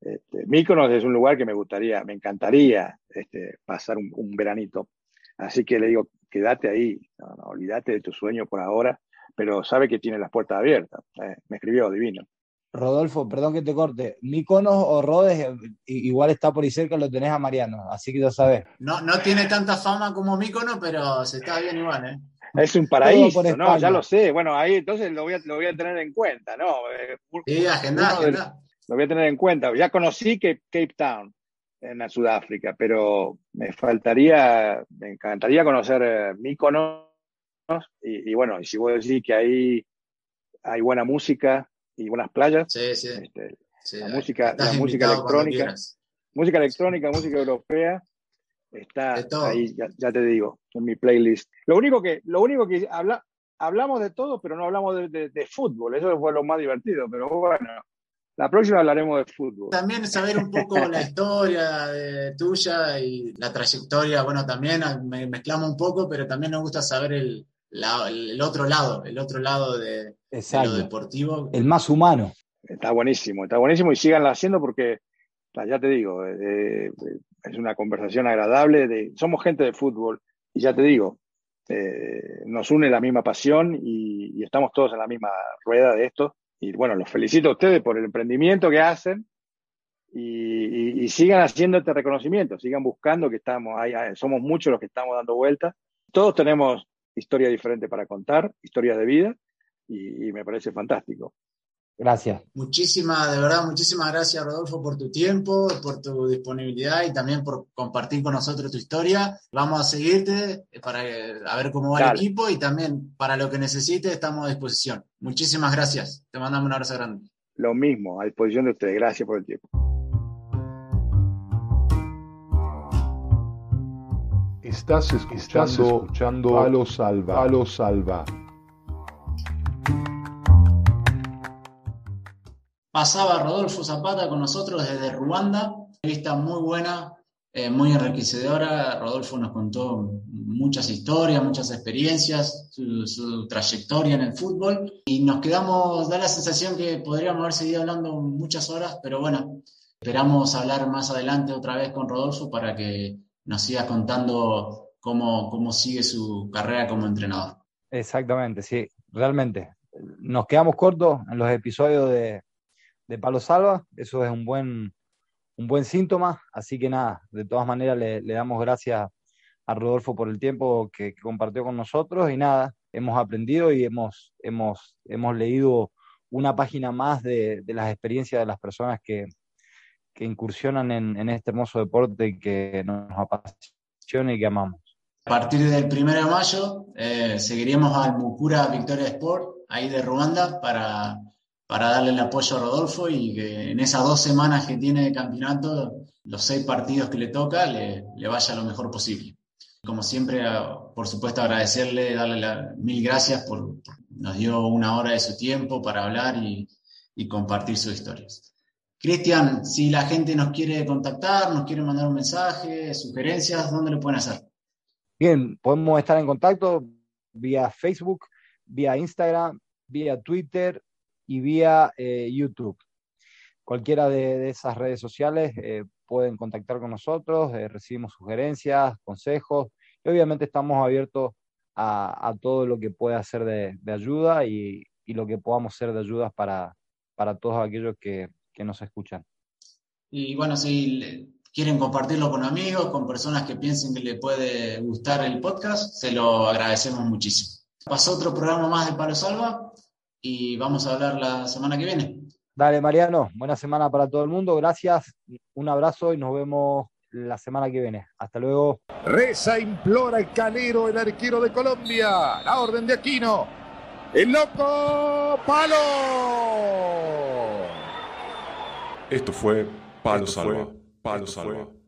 Este, Míconos es un lugar que me gustaría, me encantaría este, pasar un, veranito. Así que le digo, quédate ahí, olvídate de tu sueño por ahora, pero sabe que tiene las puertas abiertas. Eh, me escribió divino. Rodolfo, perdón que te corte, Míconos o Rodes, igual está por ahí cerca, lo tenés a Mariano, así que ya sabes. No, no tiene tanta fama como Míconos, pero se está bien igual, ¿eh? Es un paraíso, ¿no? Ya lo sé. Bueno, ahí entonces lo voy a, lo voy a tener en cuenta, ¿no? Sí, agenda, agenda. Lo voy a tener en cuenta. Ya conocí Cape, Cape Town en Sudáfrica, pero me faltaría, me encantaría conocer eh, Míconos. Y, y, bueno, y si vos decís que ahí hay buena música y buenas playas, sí, sí. Este, sí, la música, la música electrónica, música electrónica, música europea, está ahí, ya, ya, te digo, en mi playlist. Lo único que, lo único que habla, hablamos de todo, pero no hablamos de, de, de, fútbol, eso fue lo más divertido, pero bueno, la próxima hablaremos de fútbol. También saber un poco la historia de, tuya y la trayectoria, bueno, también me mezclamos un poco, pero también nos gusta saber el, la, el otro lado, el otro lado de, de, lo deportivo. El más humano. Está buenísimo, está buenísimo y síganla haciendo porque, ya te digo, eh, es una conversación agradable, de, somos gente de fútbol y ya te digo, eh, nos une la misma pasión y, y, estamos todos en la misma rueda de esto. Y bueno, los felicito a ustedes por el emprendimiento que hacen y, y, y sigan haciendo este reconocimiento, sigan buscando que estamos, hay, somos muchos los que estamos dando vueltas. Todos tenemos historia diferente para contar, historias de vida, y, me parece fantástico. Gracias. Muchísimas, de verdad, muchísimas gracias, Rodolfo, por tu tiempo, por tu disponibilidad y también por compartir con nosotros tu historia. Vamos a seguirte para a ver cómo va el equipo y también para lo que necesites estamos a disposición. Muchísimas gracias. Te mandamos un abrazo grande. Lo mismo, a disposición de ustedes. Gracias por el tiempo. Estás escuchando, escuchando Palo Salva. Palo Salva. Pasaba Rodolfo Zapata con nosotros desde Ruanda. Vista muy buena, eh, muy enriquecedora. Rodolfo nos contó muchas historias, muchas experiencias, su, su, trayectoria en el fútbol. Y nos quedamos, da la sensación que podríamos haber seguido hablando muchas horas, pero bueno, esperamos hablar más adelante otra vez con Rodolfo para que nos siga contando cómo, cómo sigue su carrera como entrenador. Exactamente, sí, realmente. Nos quedamos cortos en los episodios de, de Palo Salva, eso es un buen, un buen síntoma, así que nada, de todas maneras le, damos gracias a Rodolfo por el tiempo que, compartió con nosotros y nada, hemos aprendido y hemos, hemos, hemos leído una página más de, de las experiencias de las personas que, que incursionan en, este hermoso deporte que nos apasiona y que amamos. A partir del 1 de mayo eh, seguiremos al Mukura Victoria Sport, ahí de Ruanda, para, para darle el apoyo a Rodolfo y que en esas dos semanas que tiene de campeonato, los seis partidos que le toca, le, vaya lo mejor posible. Como siempre, por supuesto, agradecerle, darle mil gracias por, nos dio una hora de su tiempo para hablar y, y compartir sus historias. Cristian, si la gente nos quiere contactar, nos quiere mandar un mensaje, sugerencias, ¿dónde lo pueden hacer? Bien, podemos estar en contacto vía Facebook, vía Instagram, vía Twitter y vía eh, YouTube. Cualquiera de, esas redes sociales eh, pueden contactar con nosotros, eh, recibimos sugerencias, consejos y obviamente estamos abiertos a, todo lo que pueda ser de, ayuda y, lo que podamos ser de ayuda para, para todos aquellos que, que nos escuchan. Y bueno, si quieren compartirlo con amigos, con personas que piensen que le puede gustar el podcast, se lo agradecemos muchísimo. Pasó otro programa más de Palo Salva y vamos a hablar la semana que viene. Dale, Mariano, buena semana para todo el mundo, gracias, un abrazo y nos vemos la semana que viene. Hasta luego. Reza, implora el calero, el arquero de Colombia, la orden de Aquino, el loco Palo. Esto fue Palo Salva. Palo Salva.